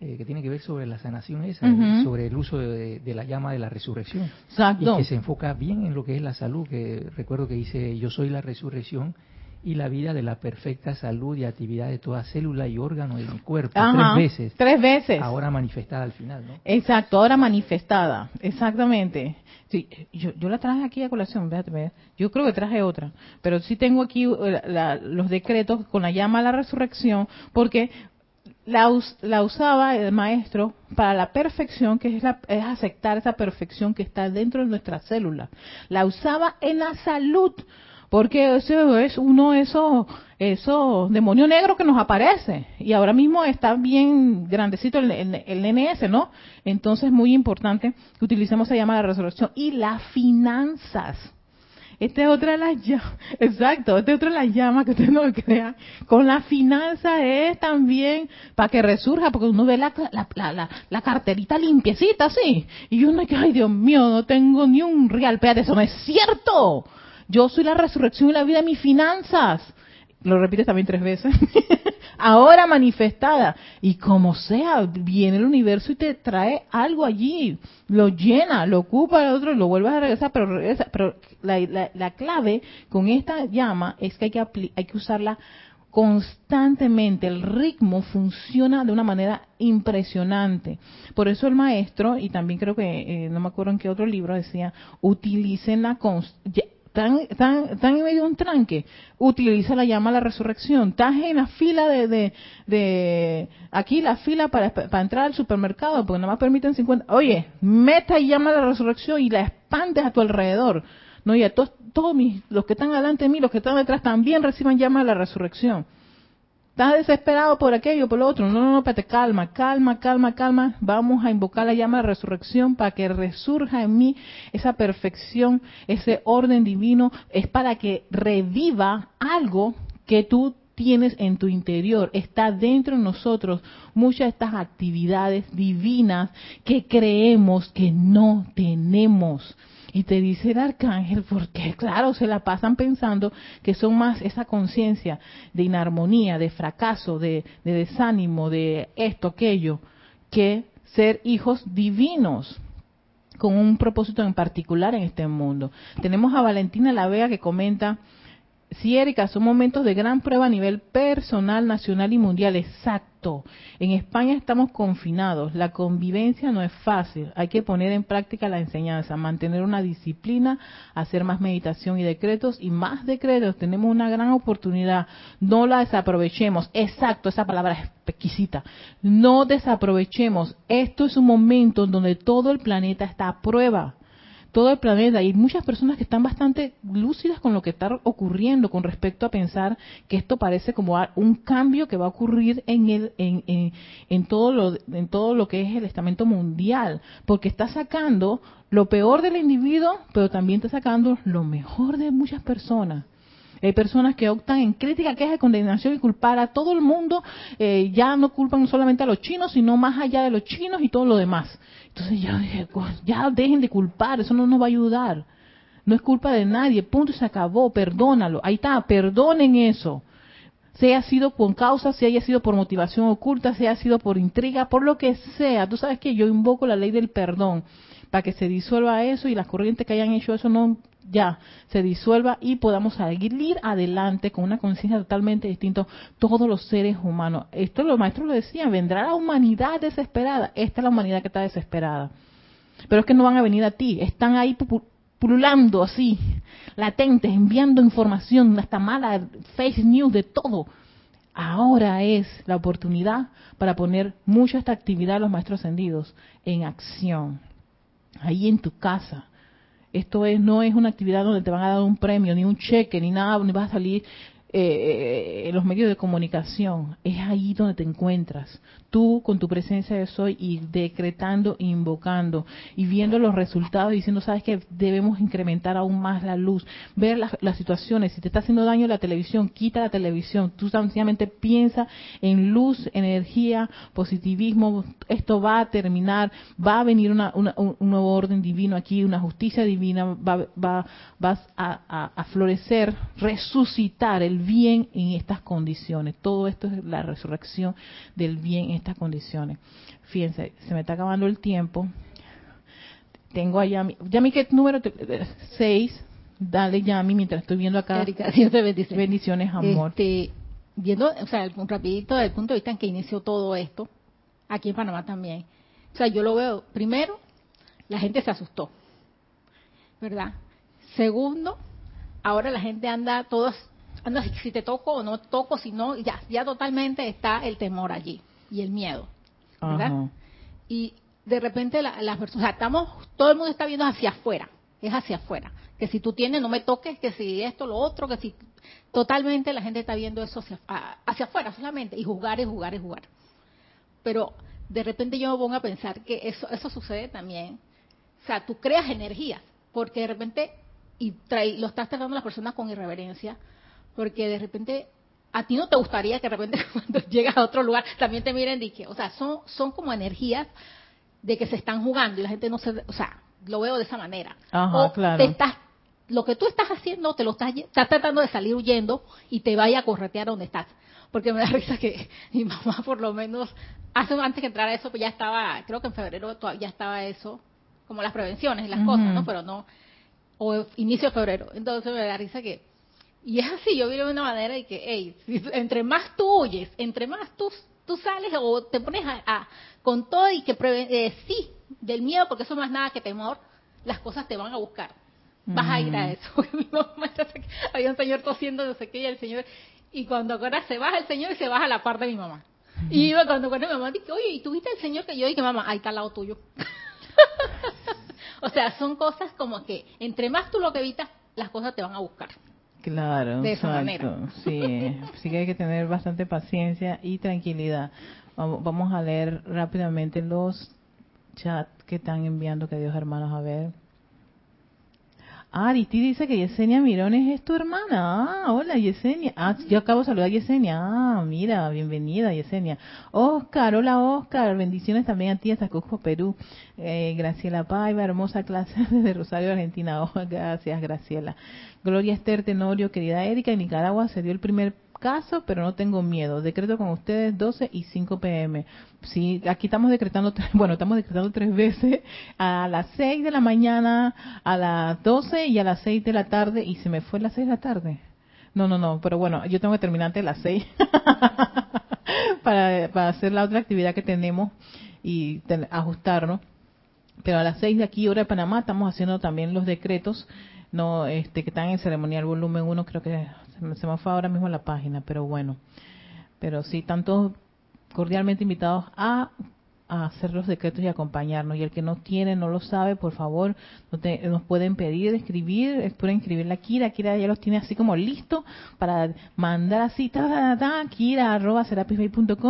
Eh, que tiene que ver sobre la sanación esa, sobre el uso de, de, la llama de la resurrección. Exacto. Y que se enfoca bien en lo que es la salud, que recuerdo que dice, yo soy la resurrección y la vida de la perfecta salud y actividad de toda célula y órgano de mi cuerpo. tres veces. Tres veces. Ahora manifestada al final, ¿no? Exacto, ahora manifestada. Exactamente. Sí, yo, yo la traje aquí a colación, véate, yo creo que traje otra, pero sí tengo aquí eh, los decretos con la llama a la resurrección, porque la, la, usaba el maestro para la perfección, que es, la, es aceptar esa perfección que está dentro de nuestra célula. La usaba en la salud, porque eso es uno eso eso demonio negro que nos aparece y ahora mismo está bien grandecito el, el, NS, ¿no? Entonces es muy importante que utilicemos esa llama de resurrección y las finanzas. Esta es otra de las llamas, exacto, esta es otra de las llamas que usted no crea. Con la finanza es también para que resurja, porque uno ve la, la, la, la, carterita limpiecita así, y uno que, ay Dios mío, no tengo ni un real, espérate, eso no es cierto. Yo soy la resurrección y la vida de mis finanzas. Lo repites también tres veces. Ahora manifestada. Y como sea, viene el universo y te trae algo allí. Lo llena, lo ocupa el otro lo vuelves a regresar, pero regresa. Pero la, la, clave con esta llama es que hay que, hay que usarla constantemente, el ritmo funciona de una manera impresionante. Por eso el maestro, y también creo que, eh, no me acuerdo en qué otro libro decía, utilicen la están, en medio de un tranque, utiliza la llama a la resurrección. Estás en la fila de, de, aquí la fila para, para, entrar al supermercado, porque nada más permiten 50. Oye, meta y llama a la resurrección y la expandes a tu alrededor. No, y a todos, todos mis, los que están delante de mí, los que están detrás también reciban llama a la resurrección. Estás desesperado por aquello, por lo otro. No, no, no, espérate, calma, calma, calma, calma. Vamos a invocar la llama de resurrección para que resurja en mí esa perfección, ese orden divino. Es para que reviva algo que tú tienes en tu interior, está dentro de nosotros muchas de estas actividades divinas que creemos que no tenemos. Y te dice el arcángel, porque claro, se la pasan pensando que son más esa conciencia de inarmonía, de fracaso, de, desánimo, de esto, aquello, que ser hijos divinos con un propósito en particular en este mundo. Tenemos a Valentina La Vega que comenta, Sí, Erika, son momentos de gran prueba a nivel personal, nacional y mundial. Exacto. En España estamos confinados. La convivencia no es fácil. Hay que poner en práctica la enseñanza, mantener una disciplina, hacer más meditación y decretos y más decretos. Tenemos una gran oportunidad. No la desaprovechemos. Exacto, esa palabra es exquisita. No desaprovechemos. Esto es un momento donde todo el planeta está a prueba todo el planeta. Hay muchas personas que están bastante lúcidas con lo que está ocurriendo con respecto a pensar que esto parece como un cambio que va a ocurrir en el en, en, todo lo en todo lo que es el estamento mundial, porque está sacando lo peor del individuo, pero también está sacando lo mejor de muchas personas. Hay personas que optan en crítica, queja, condenación y culpar a todo el mundo. Eh, ya no culpan solamente a los chinos, sino más allá de los chinos y todo lo demás. Entonces ya dije, ya dejen de culpar, eso no nos va a ayudar. No es culpa de nadie, punto, se acabó, perdónalo. Ahí está, perdonen eso. Se haya sido con causa, si haya sido por motivación oculta, si haya sido por intriga, por lo que sea. Tú sabes que yo invoco la ley del perdón para que se disuelva eso y las corrientes que hayan hecho eso no ya se disuelva y podamos seguir adelante con una conciencia totalmente distinta todos los seres humanos. Esto los maestros lo decían, vendrá la humanidad desesperada. Esta es la humanidad que está desesperada. Pero es que no van a venir a ti, están ahí pululando así, latentes, enviando información, hasta mala, face news, de todo. Ahora es la oportunidad para poner mucha esta actividad de los maestros ascendidos en acción. Ahí en tu casa, esto es, no es una actividad donde te van a dar un premio, ni un cheque, ni nada, ni vas a salir eh, en los medios de comunicación. Es ahí donde te encuentras. Tú con tu presencia de soy y decretando, invocando y viendo los resultados, diciendo, sabes que debemos incrementar aún más la luz, ver las, situaciones, si te está haciendo daño la televisión, quita la televisión, tú sencillamente piensa en luz, energía, positivismo, esto va a terminar, va a venir una, un nuevo orden divino aquí, una justicia divina, va, va, vas a, a florecer, resucitar el bien en estas condiciones. Todo esto es la resurrección del bien estas condiciones. Fíjense, se me está acabando el tiempo. Tengo allá mi, ya mi número 6, dale Yami mientras estoy viendo acá. Dios te bendice. Bendiciones, amor. Este, viendo, o sea, rapidito desde el punto de vista en que inició todo esto, aquí en Panamá también. O sea, yo lo veo, primero, la gente se asustó, ¿verdad? Segundo, ahora la gente anda todos, si te toco o no toco, si no, ya, ya totalmente está el temor allí y el miedo, ¿verdad? Y de repente las personas, o sea, estamos, todo el mundo está viendo hacia afuera, es hacia afuera. Que si tú tienes, no me toques, que si esto, lo otro, que si... Totalmente la gente está viendo eso hacia, hacia afuera solamente, y jugar y jugar y jugar. Pero de repente yo me pongo a pensar que eso, eso sucede también. O sea, tú creas energías, porque de repente, y lo estás tratando a las personas con irreverencia, porque de repente a ti no te gustaría que de repente cuando llegas a otro lugar también te miren y que, o sea, son, son como energías de que se están jugando y la gente no se, o sea, lo veo de esa manera. Ajá, claro. estás, lo que tú estás haciendo, te lo estás, estás tratando de salir huyendo y te vaya a corretear donde estás. Porque me da risa que mi mamá por lo menos, hace antes que entrara eso, pues ya estaba, creo que en febrero ya estaba eso, como las prevenciones y las cosas, ¿no? Pero no, o inicio de febrero. Entonces me da risa que y es así, yo vi de una manera y que, hey, entre más tú huyes, entre más tú, tú sales o te pones a, con todo y que eh, sí, del miedo, porque eso no es nada que temor, las cosas te van a buscar. Vas a ir a mm. eso. Mi mamá, había un señor tosiendo, no sé qué, y el señor, y cuando ahora se baja el señor y se baja la parte de mi mamá. Y iba cuando, cuando mi mamá dije, oye, ¿y tuviste el señor que yo? Y que mamá, ahí está al lado tuyo. o sea, son cosas como que entre más tú lo que evitas, las cosas te van a buscar. Claro, de esa manera. Sí, sí que hay que tener bastante paciencia y tranquilidad. Vamos a leer rápidamente los chats que están enviando, que Dios hermanos, a ver. Ah, Aristi dice que Yesenia Mirones es tu hermana. Ah, hola Yesenia. Ah, yo acabo de saludar a Yesenia. Ah, mira, bienvenida Yesenia. Oscar, hola Oscar. Bendiciones también a ti hasta Cusco, Perú. Eh, Graciela Paiva, hermosa clase desde Rosario, Argentina. Oh, gracias, Graciela. Gloria Esther Tenorio, querida Erika, en Nicaragua se dio el primer caso, pero no tengo miedo. Decreto con ustedes 12 y 5 pm. Sí, aquí estamos decretando, bueno, estamos decretando tres veces a las 6 de la mañana, a las 12 y a las 6 de la tarde, y se me fue a las 6 de la tarde. No, no, no, pero bueno, yo tengo que terminar antes de las 6 para, para hacer la otra actividad que tenemos y ajustarnos. Pero a las 6 de aquí, hora de Panamá, estamos haciendo también los decretos no este que están en ceremonial volumen 1, creo que se me fue ahora mismo la página, pero bueno. Pero sí, tanto cordialmente invitados a, hacer los decretos y acompañarnos. Y el que no tiene, no lo sabe, por favor, nos pueden pedir, escribir, pueden escribir la Kira. Kira ya los tiene así como listo para mandar así, ta, ta, ta, Kira arroba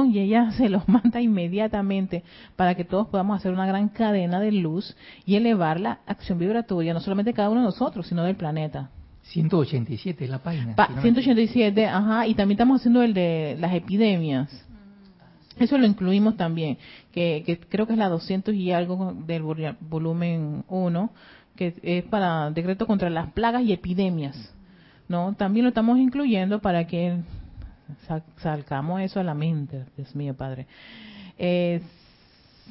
y ella se los manda inmediatamente para que todos podamos hacer una gran cadena de luz y elevar la acción vibratoria, no solamente cada uno de nosotros, sino del planeta. 187 la página. 187, ajá, y también estamos haciendo el de las epidemias. Mm. Eso lo incluimos también, que, creo que es la 200 y algo del volumen 1, que es para decreto contra las plagas y epidemias. ¿no? También lo estamos incluyendo para que salgamos eso a la mente, Dios mío, Padre. Eh,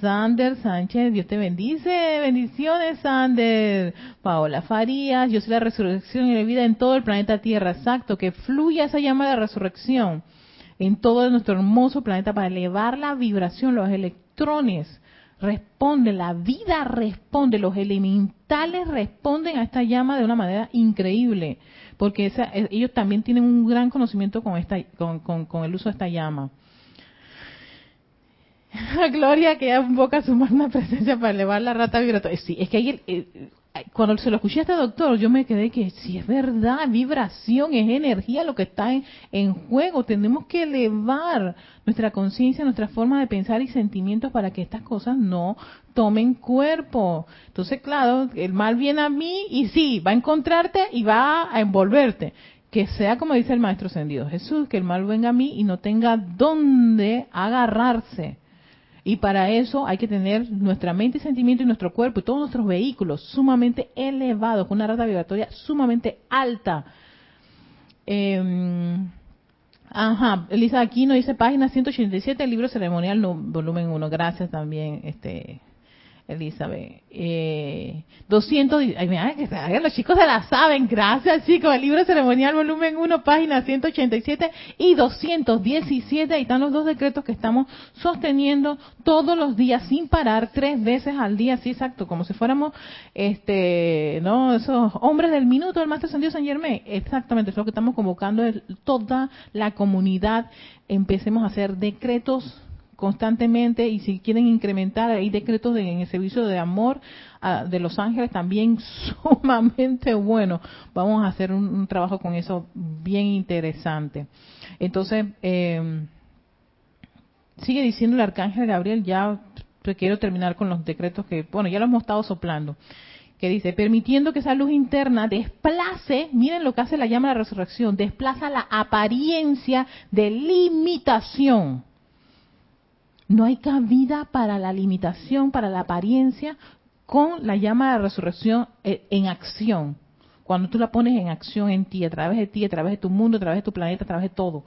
Sander Sánchez, Dios te bendice. Bendiciones, Sander. Paola Farías, yo soy la resurrección y la vida en todo el planeta Tierra. Exacto, que fluya esa llama de resurrección en todo nuestro hermoso planeta para elevar la vibración, los electrones. Responde, la vida responde, los elementales responden a esta llama de una manera increíble, porque eh, ellos también tienen un gran conocimiento con, esta, con el uso de esta llama. Gloria que ya invoca su magna presencia para elevar la rata vibratoria. Sí, es que ahí, eh, cuando se lo escuché a este doctor, yo me quedé que si es verdad, vibración, es energía lo que está en, juego. Tenemos que elevar nuestra conciencia, nuestra forma de pensar y sentimientos para que estas cosas no tomen cuerpo. Entonces, claro, el mal viene a mí y sí, va a encontrarte y va a envolverte que sea como dice el Maestro Ascendido Jesús, que el mal venga a mí y no tenga dónde agarrarse. Y para eso hay que tener nuestra mente y sentimiento y nuestro cuerpo y todos nuestros vehículos sumamente elevados, con una rata vibratoria sumamente alta. Eh, ajá, Elisa Aquino dice página 187, el libro ceremonial, volumen 1. Gracias también, este Elizabeth. Eh, 200, ay, mira, que los chicos se la saben, gracias chicos, el libro ceremonial volumen 1, página 187 y 217, ahí están los dos decretos que estamos sosteniendo todos los días sin parar, tres veces al día, sí, exacto, como si fuéramos, este, no, esos hombres del minuto del Maestro San Dios San Germain, exactamente, es lo que estamos convocando, toda la comunidad, empecemos a hacer decretos constantemente y si quieren incrementar, hay decretos en el servicio de amor ah, de los ángeles también sumamente bueno. Vamos a hacer un, trabajo con eso bien interesante. Entonces, eh, sigue diciendo el arcángel Gabriel, ya quiero terminar con los decretos que, bueno, ya lo hemos estado soplando que dice, permitiendo que esa luz interna desplace, miren lo que hace la llama de la resurrección, desplaza la apariencia de limitación no hay cabida para la limitación, para la apariencia, con la llama de resurrección eh, en acción. Cuando tú la pones en acción en ti, a través de ti, a través de tu mundo, a través de tu planeta, a través de todo.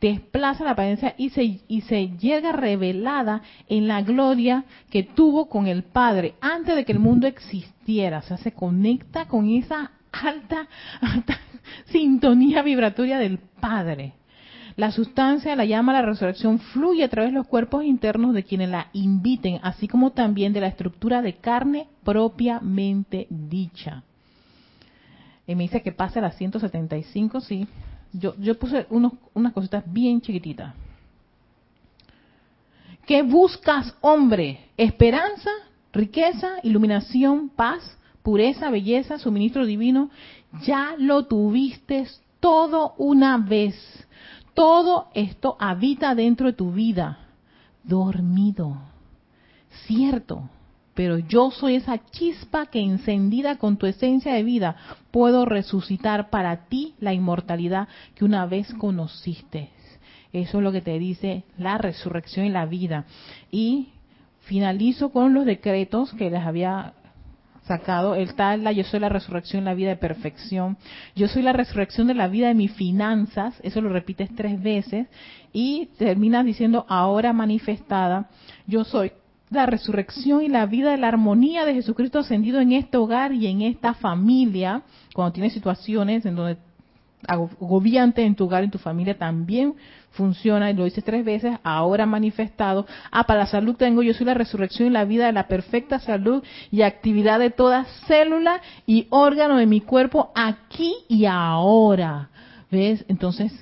Desplaza la apariencia y se, y se llega revelada en la gloria que tuvo con el Padre antes de que el mundo existiera. O sea, se conecta con esa alta, alta sintonía vibratoria del Padre. La sustancia, la llama, la resurrección fluye a través de los cuerpos internos de quienes la inviten, así como también de la estructura de carne propiamente dicha. Y me dice que pase a las 175, sí. Yo, yo puse unos, unas cositas bien chiquititas. ¿Qué buscas, hombre? Esperanza, riqueza, iluminación, paz, pureza, belleza, suministro divino. Ya lo tuviste todo una vez. Todo esto habita dentro de tu vida, dormido. Cierto, pero yo soy esa chispa que encendida con tu esencia de vida puedo resucitar para ti la inmortalidad que una vez conociste. Eso es lo que te dice la resurrección y la vida. Y finalizo con los decretos que les había sacado, el tal, yo soy la resurrección, la vida de perfección, yo soy la resurrección de la vida de mis finanzas, eso lo repites tres veces, y terminas diciendo ahora manifestada, yo soy la resurrección y la vida de la armonía de Jesucristo ascendido en este hogar y en esta familia, cuando tienes situaciones en donde agobiante en tu hogar, en tu familia, también funciona, y lo dices tres veces, ahora manifestado. Ah, para la salud tengo, yo soy la resurrección y la vida de la perfecta salud y actividad de toda célula y órgano de mi cuerpo aquí y ahora. ¿Ves? Entonces,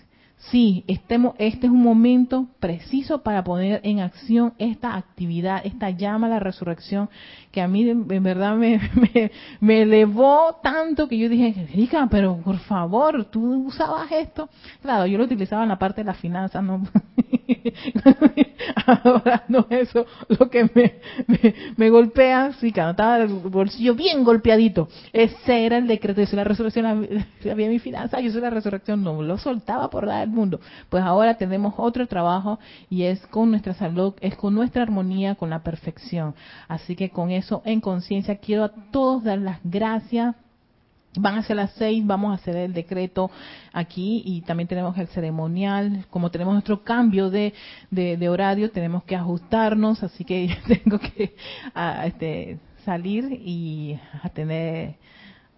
sí, este, este es un momento preciso para poner en acción esta actividad, esta llama a la resurrección, que a mí en verdad me, me, elevó tanto que yo dije, Erika, pero por favor, tú usabas esto. Claro, yo lo utilizaba en la parte de la finanzas, no. Ahora no eso lo que me, me, golpea, sí, cuando estaba el bolsillo bien golpeadito. Ese era el decreto, yo soy la resurrección, había mi finanza, yo soy la resurrección, no lo soltaba por dar mundo. Pues ahora tenemos otro trabajo y es con nuestra salud, es con nuestra armonía, con la perfección. Así que con eso en conciencia quiero a todos dar las gracias Van a ser las seis, vamos a hacer el decreto aquí y también tenemos el ceremonial. Como tenemos nuestro cambio de, de, horario, tenemos que ajustarnos, así que tengo que este, salir y a tener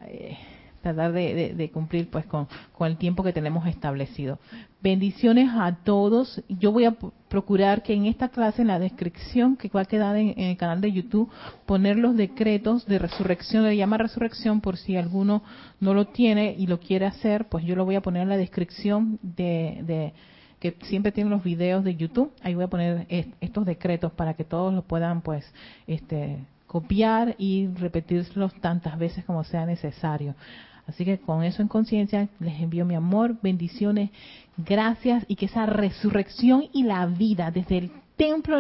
eh, tratar de, cumplir pues con, el tiempo que tenemos establecido. Bendiciones a todos. Yo voy a procurar que en esta clase, en la descripción que va a quedar en, el canal de YouTube, poner los decretos de resurrección, de llama resurrección, por si alguno no lo tiene y lo quiere hacer, pues yo lo voy a poner en la descripción de, de que siempre tienen los videos de YouTube. Ahí voy a poner estos decretos para que todos lo puedan pues este copiar y repetirlos tantas veces como sea necesario. Así que con eso en conciencia les envío mi amor, bendiciones, gracias y que esa resurrección y la vida desde el templo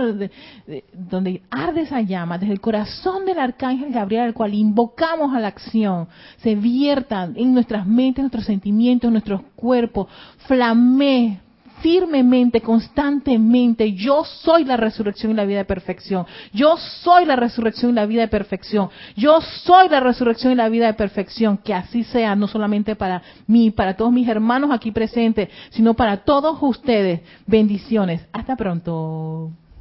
donde arde esa llama, desde el corazón del arcángel Gabriel, al cual invocamos a la acción, se viertan en nuestras mentes, nuestros sentimientos, nuestros cuerpos, flamee firmemente, constantemente, yo soy la resurrección y la vida de perfección. Yo soy la resurrección y la vida de perfección. Yo soy la resurrección y la vida de perfección. Que así sea, no solamente para mí, para todos mis hermanos aquí presentes, sino para todos ustedes. Bendiciones. Hasta pronto.